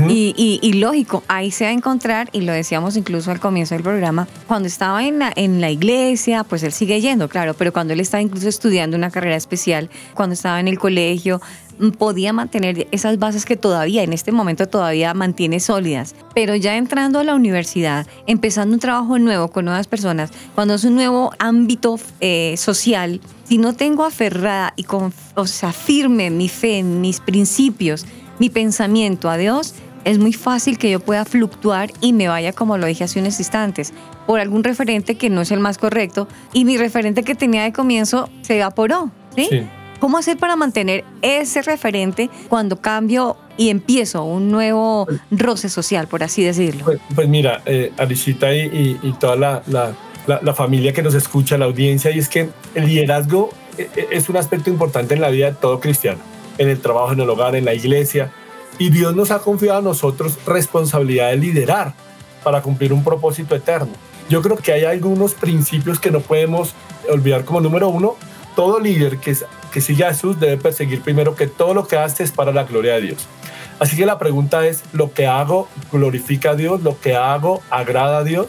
y, y- y lógico, ahí se va a encontrar, y lo decíamos incluso al comienzo del programa, cuando estaba en la, en la iglesia, pues él sigue yendo, claro, pero cuando él estaba incluso estudiando una carrera especial, cuando estaba en el colegio, mm, podía mantener esas bases que todavía, en este momento todavía mantiene sólidas. Pero ya entrando a la universidad, empezando un trabajo nuevo con nuevas personas, cuando es un nuevo ámbito eh, social, si no tengo aferrada y con, o sea, firme mi fe, mis principios, mi pensamiento a Dios, es muy fácil que yo pueda fluctuar y me vaya, como lo dije hace unos instantes, por algún referente que no es el más correcto y mi referente que tenía de comienzo se evaporó. ¿sí? Sí. ¿Cómo hacer para mantener ese referente cuando cambio y empiezo un nuevo roce social, por así decirlo? Pues, pues mira, eh, Arisita y, y- y toda la, la- la- familia que nos escucha, la audiencia, y es que el liderazgo eh, eh, es un aspecto importante en la vida de todo cristiano, en el trabajo, en el hogar, en la iglesia, y Dios nos ha confiado a nosotros responsabilidad de liderar para cumplir un propósito eterno. Yo creo que hay algunos principios que no podemos olvidar como número uno, todo líder que, que sigue a Jesús debe perseguir primero que todo lo que hace es para la gloria de Dios. Así que la pregunta es, ¿lo que hago glorifica a Dios? ¿Lo que hago agrada a Dios?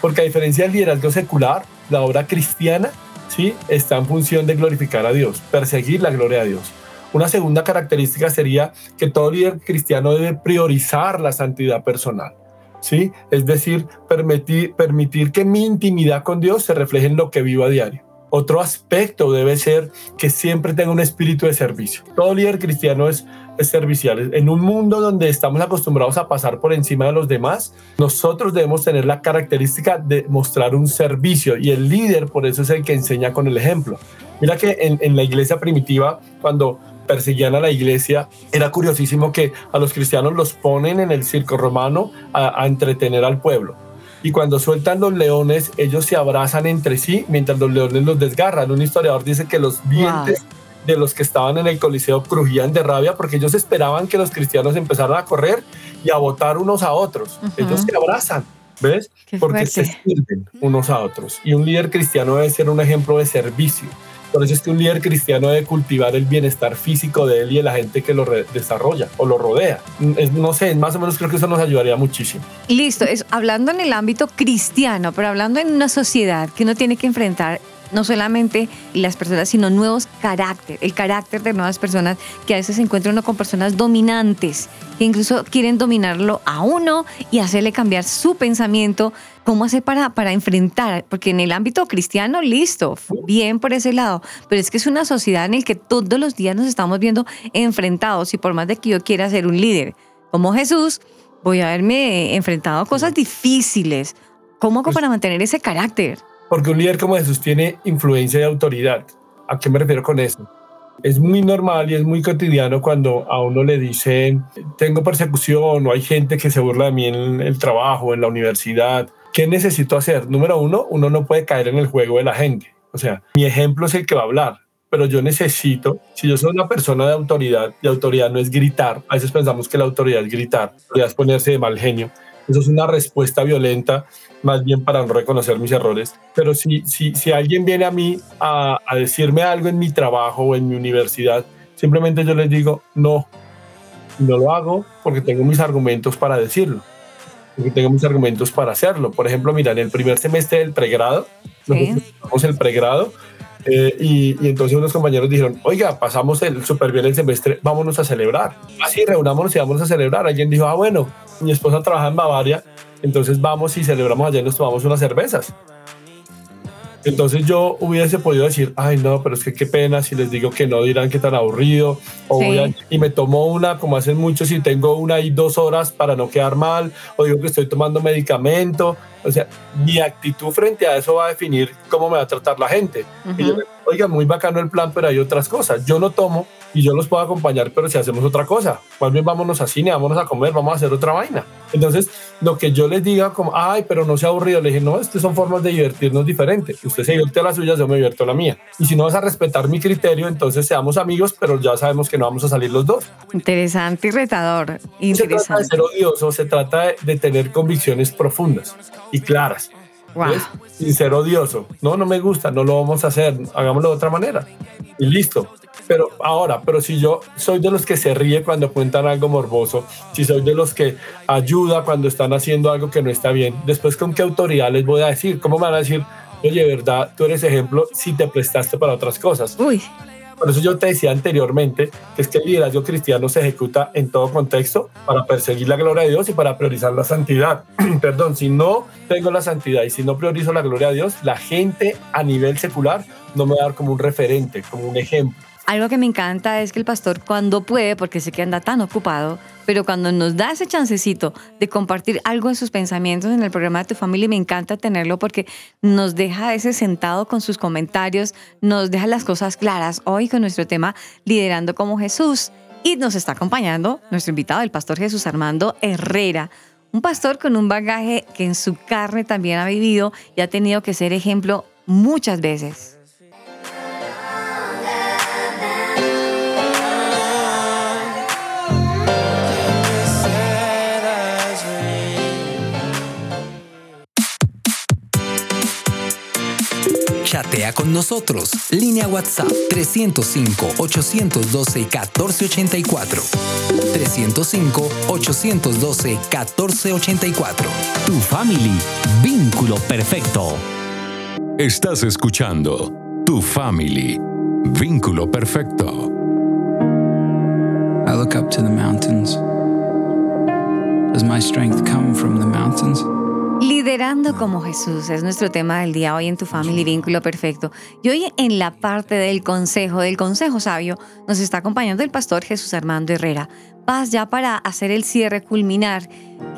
Porque a diferencia del liderazgo secular, la obra cristiana ¿sí? está en función de glorificar a Dios, perseguir la gloria de Dios. Una segunda característica sería que todo líder cristiano debe priorizar la santidad personal. ¿sí? Es decir, permitir, permitir que mi intimidad con Dios se refleje en lo que vivo a diario. Otro aspecto debe ser que siempre tenga un espíritu de servicio. Todo líder cristiano es, es servicial. En un mundo donde estamos acostumbrados a pasar por encima de los demás, nosotros debemos tener la característica de mostrar un servicio y el líder por eso es el que enseña con el ejemplo. Mira que en, la iglesia primitiva, cuando perseguían a la iglesia, era curiosísimo que a los cristianos los ponen en el circo romano a entretener al pueblo. Y cuando sueltan los leones, ellos se abrazan entre sí mientras los leones los desgarran. Un historiador dice que los dientes de los que estaban en el coliseo crujían de rabia porque ellos esperaban que los cristianos empezaran a correr y a botar unos a otros. Ujú. Ellos se abrazan, ¿ves? Qué Porque se sirven unos a otros. Y un líder cristiano debe ser un ejemplo de servicio. Por eso es que un líder cristiano debe cultivar el bienestar físico de él y de la gente que lo desarrolla o lo rodea. Es- no sé, más o menos creo que eso nos ayudaría muchísimo. Listo, es, hablando en el ámbito cristiano, pero hablando en una sociedad que uno tiene que enfrentar no solamente las personas, sino nuevos carácter, el carácter de nuevas personas que a veces se encuentra uno con personas dominantes, que incluso quieren dominarlo a uno y hacerle cambiar su pensamiento. ¿Cómo hacer para, para enfrentar? Porque en el ámbito cristiano, listo, bien por ese lado, pero es que es una sociedad en la que todos los días nos estamos viendo enfrentados y por más de que yo quiera ser un líder como Jesús, voy a haberme enfrentado a cosas difíciles. ¿Cómo hago para mantener ese carácter? Porque un líder como Jesús tiene influencia y autoridad. ¿A qué me refiero con eso? Es muy normal y es muy cotidiano cuando a uno le dicen, tengo persecución o hay gente que se burla de mí en el trabajo, en la universidad. ¿Qué necesito hacer? Número uno, uno no puede caer en el juego de la gente. O sea, mi ejemplo es el que va a hablar, pero yo necesito, si yo soy una persona de autoridad, y autoridad no es gritar, a veces pensamos que la autoridad es gritar, autoridad es ponerse de mal genio. Eso es una respuesta violenta, más bien para no reconocer mis errores. Pero si, si, si alguien viene a mí a, a decirme algo en mi trabajo o en mi universidad, simplemente yo les digo, no, no lo hago porque tengo mis argumentos para decirlo, porque tengo mis argumentos para hacerlo. Por ejemplo, mira, en el primer semestre del pregrado, nosotros pasamos el pregrado eh, y, y entonces unos compañeros dijeron, oiga, pasamos el súper bien el semestre, vámonos a celebrar. Así, reunámonos y vamos a celebrar. Alguien dijo, ah, bueno, mi esposa trabaja en Bavaria, entonces vamos y celebramos allá y nos tomamos unas cervezas. Entonces yo hubiese podido decir, ay no, pero es que qué pena, si les digo que no dirán que tan aburrido, o Sí. voy a- y me tomo una, como hacen muchos, y tengo una y dos horas para no quedar mal, o digo que estoy tomando medicamento, o sea, mi actitud frente a eso va a definir cómo me va a tratar la gente. Y yo, Oiga, muy bacano el plan, pero hay otras cosas. Yo no tomo y yo los puedo acompañar, pero si hacemos otra cosa, más bien vámonos a cine, vámonos a comer, vamos a hacer otra vaina. Entonces, lo que yo les diga como, ay, pero no sea aburrido, le dije, no, estas son formas de divertirnos diferentes. Usted se divierte a la suya, yo me divierto a la mía. Y si no vas a respetar mi criterio, entonces seamos amigos, pero ya sabemos que no vamos a salir los dos. Interesante y retador. No se trata de Interesante. ser odioso, se trata de, de tener convicciones profundas y claras. Wow. Sin ser odioso. No, no me gusta, no lo vamos a hacer, hagámoslo de otra manera. y listo. Pero ahora, pero si yo soy de los que se ríe cuando cuentan algo morboso, si soy de los que ayuda cuando están haciendo algo que no está bien, después con qué autoridad les voy a decir, ¿cómo me van a decir, oye, verdad, tú eres ejemplo si te prestaste para otras cosas? Uy. Por eso yo te decía anteriormente que es que el liderazgo cristiano se ejecuta en todo contexto para perseguir la gloria de Dios y para priorizar la santidad. Perdón, si no tengo la santidad y si no priorizo la gloria de Dios, la gente a nivel secular no me va a dar como un referente, como un ejemplo. Algo que me encanta es que el pastor cuando puede, porque sé que anda tan ocupado, pero cuando nos da ese chancecito de compartir algo en sus pensamientos en el programa de tu familia, me encanta tenerlo porque nos deja ese sentado con sus comentarios, nos deja las cosas claras hoy con nuestro tema Liderando como Jesús. Y nos está acompañando nuestro invitado, el pastor Jesús Armando Herrera, un pastor con un bagaje que en su carne también ha vivido y ha tenido que ser ejemplo muchas veces. Chatea con nosotros. Línea WhatsApp 305-812-1484. 305-812-1484. Tu family. Vínculo perfecto. Estás escuchando Tu Family. Vínculo perfecto. I look up to the mountains. Does my strength come from the mountains? Liderando como Jesús es nuestro tema del día hoy en tu familia vínculo perfecto. Y hoy en la parte del consejo, del consejo sabio, nos está acompañando el pastor Jesús Armando Herrera. Paz, ya para hacer el cierre, culminar,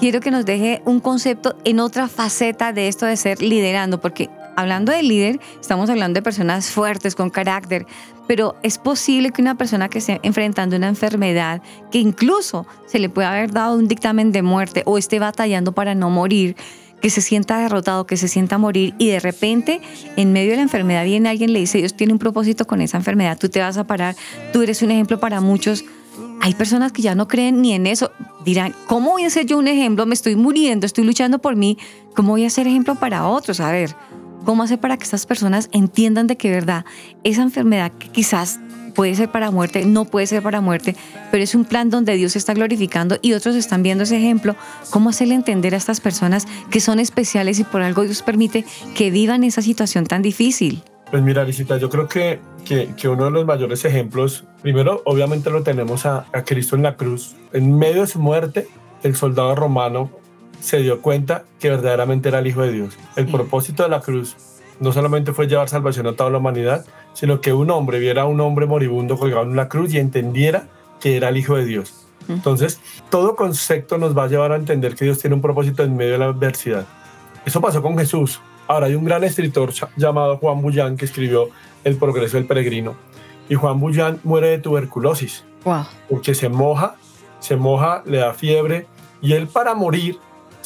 quiero que nos deje un concepto en otra faceta de esto de ser liderando, porque hablando de líder, estamos hablando de personas fuertes, con carácter, pero es posible que una persona que esté enfrentando una enfermedad, que incluso se le pueda haber dado un dictamen de muerte o esté batallando para no morir, que se sienta derrotado, que se sienta morir y de repente en medio de la enfermedad viene alguien le dice, Dios tiene un propósito con esa enfermedad, tú te vas a parar, tú eres un ejemplo para muchos. Hay personas que ya no creen ni en eso. Dirán, ¿cómo voy a ser yo un ejemplo? Me estoy muriendo, estoy luchando por mí. ¿Cómo voy a ser ejemplo para otros? A ver, ¿cómo hacer para que estas personas entiendan de que verdad esa enfermedad que quizás puede ser para muerte, no puede ser para muerte, pero es un plan donde Dios se está glorificando y otros están viendo ese ejemplo. ¿Cómo hacerle entender a estas personas que son especiales y por algo Dios permite que vivan esa situación tan difícil? Pues mira, Lisita, yo creo que, que, que, uno de los mayores ejemplos, primero, obviamente lo tenemos a, a Cristo en la cruz. En medio de su muerte, el soldado romano se dio cuenta que verdaderamente era el Hijo de Dios. El propósito de la cruz no solamente fue llevar salvación a toda la humanidad, sino que un hombre viera a un hombre moribundo colgado en la cruz y entendiera que era el Hijo de Dios. Entonces, todo concepto nos va a llevar a entender que Dios tiene un propósito en medio de la adversidad. Eso pasó con Jesús. Ahora hay un gran escritor llamado Juan Bullán que escribió El progreso del peregrino. Y Juan Bullán muere de tuberculosis. Wow. Porque se moja, se moja, le da fiebre y él para morir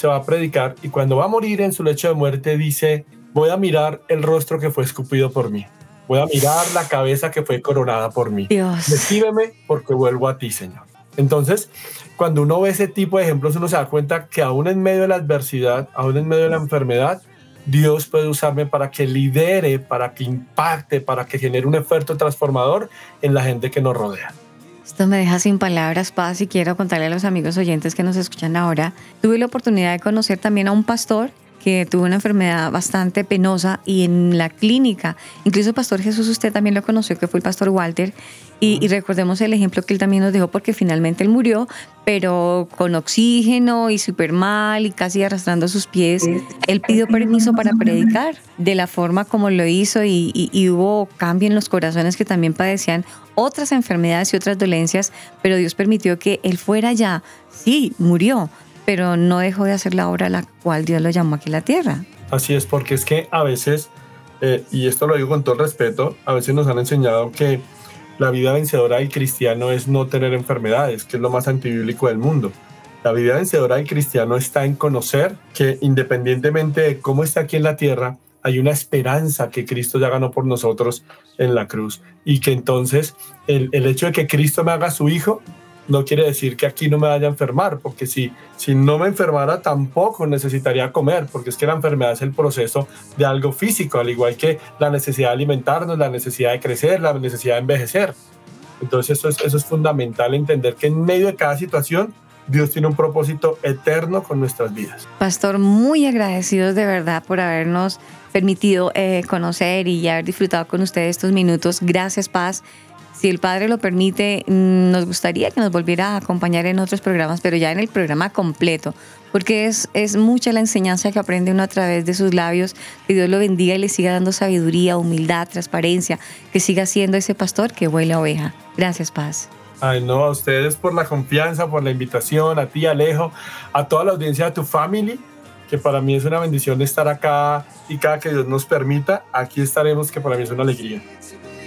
se va a predicar y cuando va a morir en su lecho de muerte dice, voy a mirar el rostro que fue escupido por mí. Voy a mirar la cabeza que fue coronada por mí. Dios. Recíbeme porque vuelvo a ti, Señor. Entonces, cuando uno ve ese tipo de ejemplos, uno se da cuenta que aún en medio de la adversidad, aún en medio de la enfermedad, Dios puede usarme para que lidere, para que impacte, para que genere un efecto transformador en la gente que nos rodea. Esto me deja sin palabras, Paz, y quiero contarle a los amigos oyentes que nos escuchan ahora. Tuve la oportunidad de conocer también a un pastor que tuvo una enfermedad bastante penosa y en la clínica, incluso el pastor Jesús, usted también lo conoció, que fue el pastor Walter, y, recordemos el ejemplo que él también nos dejó porque finalmente él murió, pero con oxígeno y súper mal y casi arrastrando sus pies. Él pidió permiso para predicar de la forma como lo hizo y, y, y hubo cambio en los corazones que también padecían otras enfermedades y otras dolencias, pero Dios permitió que él fuera allá. Sí, murió, pero no dejó de hacer la obra a la cual Dios lo llamó aquí a la tierra. Así es, porque es que a veces, eh, y esto lo digo con todo respeto, a veces nos han enseñado que la vida vencedora del cristiano es no tener enfermedades, que es lo más antibíblico del mundo. La vida vencedora del cristiano está en conocer que independientemente de cómo está aquí en la tierra, hay una esperanza que Cristo ya ganó por nosotros en la cruz y que entonces el, el hecho de que Cristo me haga su hijo no quiere decir que aquí no me vaya a enfermar, porque si, si no me enfermara tampoco necesitaría comer, porque es que la enfermedad es el proceso de algo físico, al igual que la necesidad de alimentarnos, la necesidad de crecer, la necesidad de envejecer. Entonces eso es, eso es fundamental entender que en medio de cada situación Dios tiene un propósito eterno con nuestras vidas. Pastor, muy agradecidos de verdad por habernos permitido eh, conocer y haber disfrutado con ustedes estos minutos. Gracias, Paz. Si el Padre lo permite, nos gustaría que nos volviera a acompañar en otros programas, pero ya en el programa completo, porque es, es mucha la enseñanza que aprende uno a través de sus labios. Que Dios lo bendiga y le siga dando sabiduría, humildad, transparencia, que siga siendo ese pastor que huele a oveja. Gracias, Paz. Ay, no, a ustedes por la confianza, por la invitación, a ti, Alejo, a toda la audiencia de tu family, que para mí es una bendición estar acá y cada que Dios nos permita, aquí estaremos, que para mí es una alegría.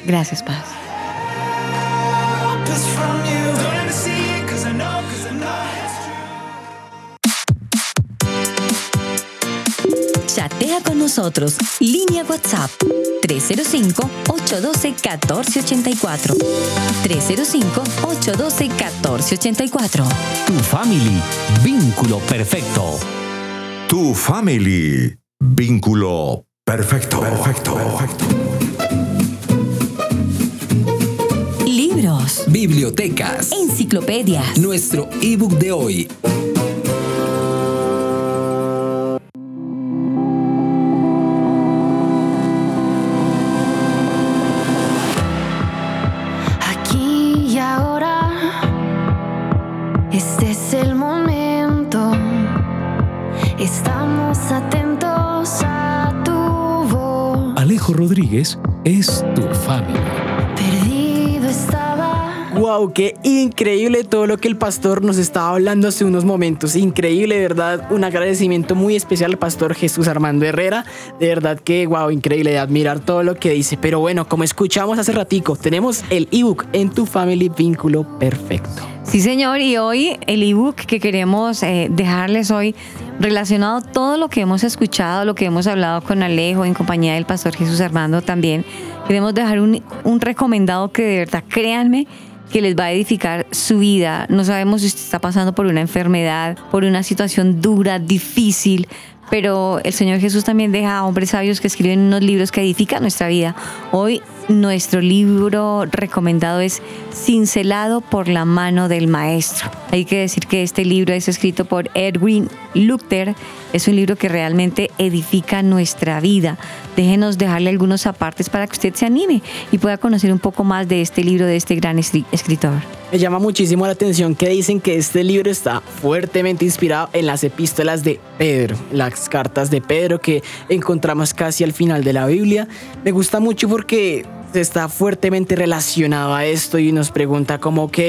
Gracias, Paz. Chatea con nosotros. Línea WhatsApp 305-812-1484. 305-812-1484. Tu family, vínculo perfecto. Tu family, vínculo perfecto. Perfecto. Perfecto. Libros. Bibliotecas. Enciclopedias. Nuestro ebook de hoy. Aquí y ahora, este es el momento. Estamos atentos a tu voz. Alejo Rodríguez es tu familia. Wow, qué increíble todo lo que el pastor nos estaba hablando hace unos momentos. Increíble, verdad. Un agradecimiento muy especial al pastor Jesús Armando Herrera. De verdad que, wow, increíble de admirar todo lo que dice. Pero bueno, como escuchamos hace ratico, tenemos el ebook en tu family vínculo perfecto. Sí, señor, y hoy el ebook que queremos eh, dejarles hoy, relacionado a todo lo que hemos escuchado, lo que hemos hablado con Alejo en compañía del pastor Jesús Armando también, queremos dejar un recomendado que de verdad, créanme, que les va a edificar su vida. No sabemos si usted está pasando por una enfermedad, por una situación dura, difícil, pero el Señor Jesús también deja a hombres sabios que escriben unos libros que edifican nuestra vida. Hoy nuestro libro recomendado es Cincelado por la mano del Maestro. Hay que decir que este libro es escrito por Edwin Luther. Es un libro que realmente edifica nuestra vida. Déjenos dejarle algunos apartes para que usted se anime y pueda conocer un poco más de este libro de este gran escri- escritor. Me llama muchísimo la atención que dicen que este libro está fuertemente inspirado en las epístolas de Pedro, las cartas de Pedro que encontramos casi al final de la Biblia. Me gusta mucho porque está fuertemente relacionado a esto y nos pregunta como, ok,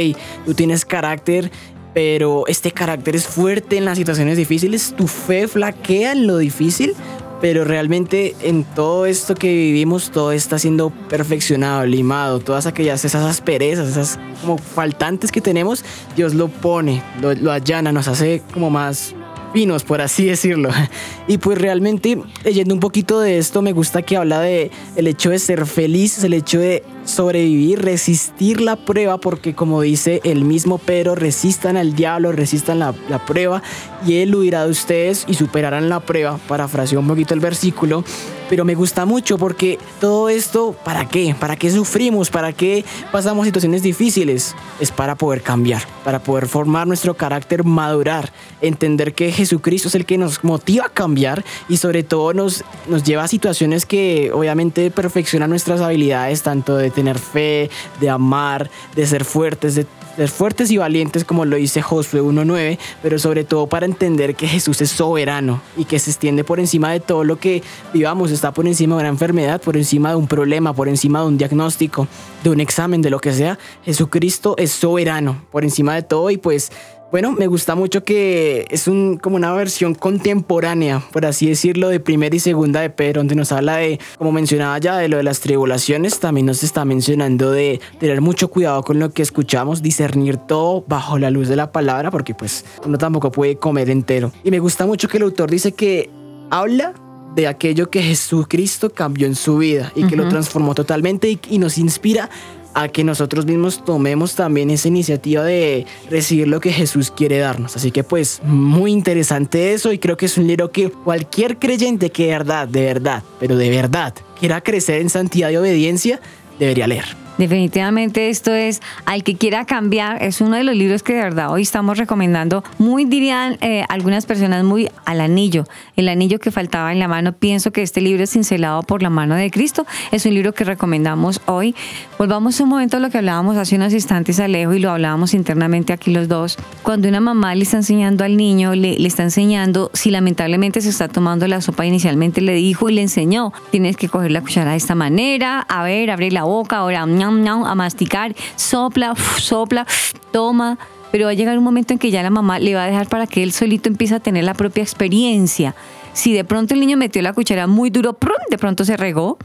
tú tienes carácter, pero este carácter es fuerte en las situaciones difíciles, tu fe flaquea en lo difícil, pero realmente en todo esto que vivimos todo está siendo perfeccionado, limado, todas aquellas esas asperezas, esas como faltantes que tenemos, Dios lo pone, lo, lo allana, nos hace como más finos, por así decirlo. Y pues realmente leyendo un poquito de esto me gusta que habla de el hecho de ser feliz, el hecho de sobrevivir, resistir la prueba, porque como dice el mismo Pedro, resistan al diablo, resistan la, la prueba y él huirá de ustedes y superarán la prueba. Parafraseo un poquito el versículo, pero me gusta mucho porque todo esto, ¿para qué? ¿Para qué sufrimos? ¿Para qué pasamos situaciones difíciles? Es para poder cambiar, para poder formar nuestro carácter, madurar, entender que Jesucristo es el que nos motiva a cambiar y sobre todo nos, nos lleva a situaciones que obviamente perfeccionan nuestras habilidades, tanto de tener fe, de amar, de ser fuertes, de ser fuertes y valientes como lo dice Josué 1.9, pero sobre todo para entender que Jesús es soberano y que se extiende por encima de todo lo que vivamos, está por encima de una enfermedad, por encima de un problema, por encima de un diagnóstico, de un examen, de lo que sea. Jesucristo es soberano por encima de todo y pues bueno, me gusta mucho que es un, como una versión contemporánea, por así decirlo, de primera y segunda de Pedro, donde nos habla de, como mencionaba ya, de lo de las tribulaciones, también nos está mencionando de tener mucho cuidado con lo que escuchamos, discernir todo bajo la luz de la palabra, porque pues uno tampoco puede comer entero. Y me gusta mucho que el autor dice que habla de aquello que Jesucristo cambió en su vida y que lo transformó totalmente y, y nos inspira a que nosotros mismos tomemos también esa iniciativa de recibir lo que Jesús quiere darnos. Así que pues muy interesante eso y creo que es un libro que cualquier creyente que de verdad, de verdad, pero de verdad quiera crecer en santidad y obediencia, debería leer. Definitivamente esto es, al que quiera cambiar, es uno de los libros que de verdad hoy estamos recomendando, muy dirían eh, algunas personas, muy al anillo, el anillo que faltaba en la mano. Pienso que este libro es cincelado por la mano de Cristo, es un libro que recomendamos hoy. Volvamos un momento a lo que hablábamos hace unos instantes, Alejo, y lo hablábamos internamente aquí los dos. Cuando una mamá le está enseñando al niño, le, le está enseñando, si lamentablemente se está tomando la sopa, inicialmente le dijo y le enseñó, tienes que coger la cuchara de esta manera, a ver, abre la boca, ahora a masticar, sopla, sopla, toma. Pero va a llegar un momento en que ya la mamá le va a dejar para que él solito empiece a tener la propia experiencia. Si de pronto el niño metió la cuchara muy duro, de pronto se regó,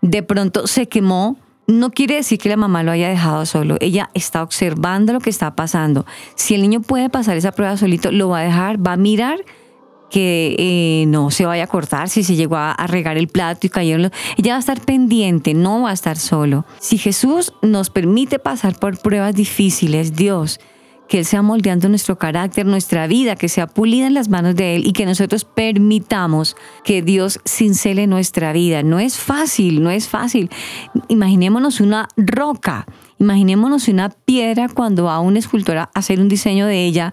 de pronto se quemó, no quiere decir que la mamá lo haya dejado solo. Ella está observando lo que está pasando. Si el niño puede pasar esa prueba solito, lo va a dejar, va a mirar que eh, no se vaya a cortar si se llegó a, regar el plato y cayeron. Ella va a estar pendiente, no va a estar solo. Si Jesús nos permite pasar por pruebas difíciles, Dios, que Él sea moldeando nuestro carácter, nuestra vida, que sea pulida en las manos de Él y que nosotros permitamos que Dios cincele nuestra vida. No es fácil, no es fácil. Imaginémonos una roca, imaginémonos una piedra cuando va un escultor a hacer un diseño de ella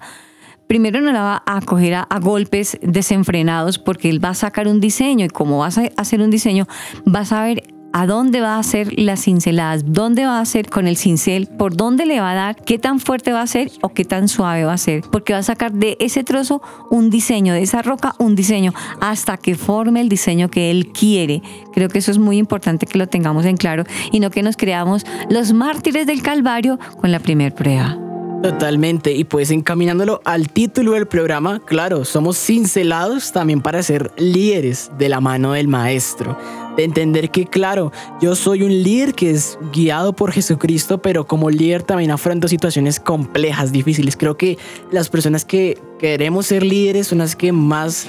primero no la va a coger a, golpes desenfrenados porque él va a sacar un diseño y como vas a hacer un diseño, vas a ver a dónde va a hacer las cinceladas, dónde va a hacer con el cincel, por dónde le va a dar, qué tan fuerte va a ser o qué tan suave va a ser, porque va a sacar de ese trozo un diseño, de esa roca un diseño, hasta que forme el diseño que él quiere. Creo que eso es muy importante que lo tengamos en claro y no que nos creamos los mártires del Calvario con la primera prueba. Totalmente, y pues encaminándolo al título del programa, claro, somos cincelados también para ser líderes de la mano del maestro. De entender que, claro, yo soy un líder que es guiado por Jesucristo, pero como líder también afronto situaciones complejas, difíciles. Creo que las personas que queremos ser líderes son las que más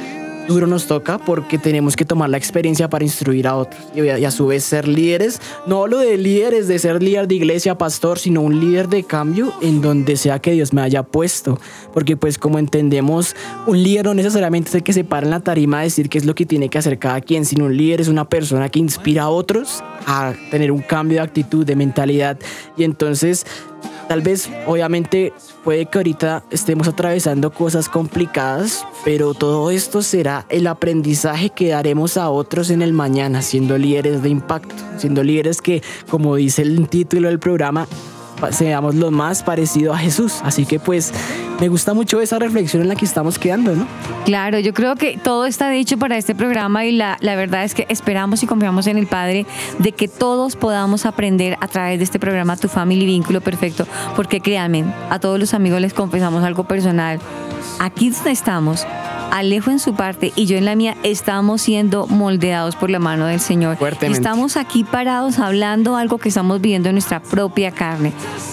duro nos toca porque tenemos que tomar la experiencia para instruir a otros y a, su vez ser líderes. No lo de líderes, de ser líder de iglesia, pastor, sino un líder de cambio en donde sea que Dios me haya puesto. Porque pues como entendemos, un líder no necesariamente es el que se para en la tarima a decir qué es lo que tiene que hacer cada quien, sino un líder es una persona que inspira a otros a tener un cambio de actitud, de mentalidad. Y entonces Tal vez, obviamente, puede que ahorita estemos atravesando cosas complicadas, pero todo esto será el aprendizaje que daremos a otros en el mañana, siendo líderes de impacto, siendo líderes que, como dice el título del programa, seamos lo más parecido a Jesús. Así que pues me gusta mucho esa reflexión en la que estamos quedando, ¿no? Claro, yo creo que todo está dicho para este programa y la, la verdad es que esperamos y confiamos en el Padre de que todos podamos aprender a través de este programa Tu Family Vínculo Perfecto, porque créanme, a todos los amigos les confesamos algo personal. Aquí estamos Alejo en su parte y yo en la mía estamos siendo moldeados por la mano del Señor. Estamos aquí parados hablando algo que estamos viviendo en nuestra propia carne.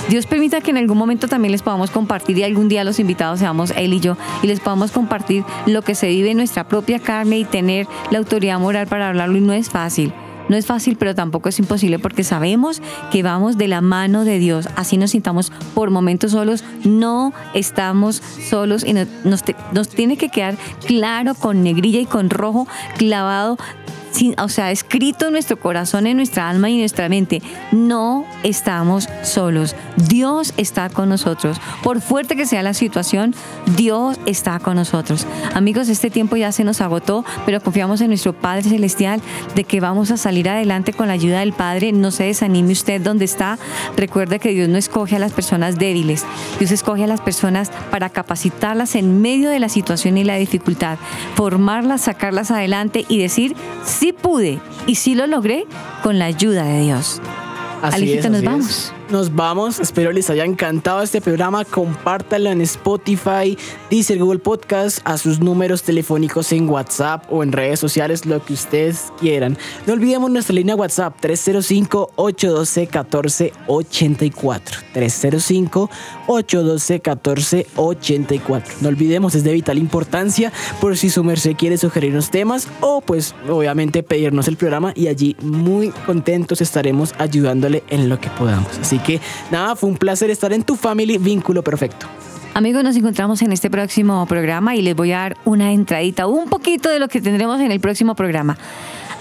Dios permita que en algún momento también les podamos compartir y algún día los invitados seamos él y yo y les podamos compartir lo que se vive en nuestra propia carne y tener la autoridad moral para hablarlo y no es fácil. No es fácil, pero tampoco es imposible porque sabemos que vamos de la mano de Dios. Así nos sintamos por momentos solos, no estamos solos y nos, nos tiene que quedar claro con negrilla y con rojo clavado o sea, escrito en nuestro corazón, en nuestra alma y en nuestra mente, no estamos solos. Dios está con nosotros. Por fuerte que sea la situación, Dios está con nosotros. Amigos, este tiempo ya se nos agotó, pero confiamos en nuestro Padre Celestial de que vamos a salir adelante con la ayuda del Padre. No se desanime usted donde está. Recuerde que Dios no escoge a las personas débiles. Dios escoge a las personas para capacitarlas en medio de la situación y la dificultad, formarlas, sacarlas adelante y decir, sí pude y sí lo logré con la ayuda de Dios. Así nos vamos. Nos vamos. Espero les haya encantado este programa. Compártanlo en Spotify, dice Google Podcast, a sus números telefónicos en WhatsApp o en redes sociales, lo que ustedes quieran. No olvidemos nuestra línea WhatsApp 305-812-1484. 305-812-1484. No olvidemos, es de vital importancia por si su merced quiere sugerirnos temas o pues obviamente pedirnos el programa y allí muy contentos estaremos ayudándole en lo que podamos. Así Así que nada, fue un placer estar en tu family vínculo perfecto. Amigos, nos encontramos en este próximo programa y les voy a dar una entradita, un poquito de lo que tendremos en el próximo programa.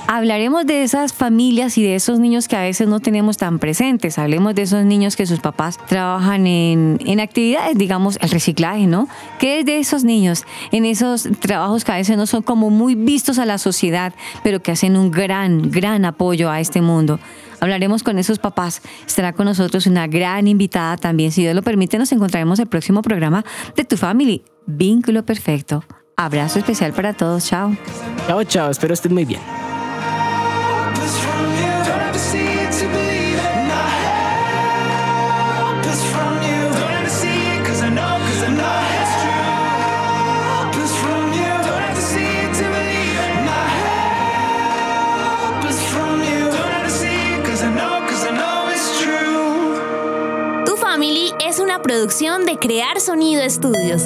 Hablaremos de esas familias y de esos niños que a veces no tenemos tan presentes. Hablemos de esos niños que sus papás trabajan en, en actividades, digamos, el reciclaje, ¿no? ¿Qué es de esos niños? En esos trabajos que a veces no son como muy vistos a la sociedad, pero que hacen un gran, gran apoyo a este mundo. Hablaremos con esos papás. Estará con nosotros una gran invitada también. Si Dios lo permite, nos encontraremos el próximo programa de Tu Family, Vínculo Perfecto. Abrazo especial para todos. Chao. Chao, chao. Espero estén muy bien. Producción de Crear Sonido Estudios.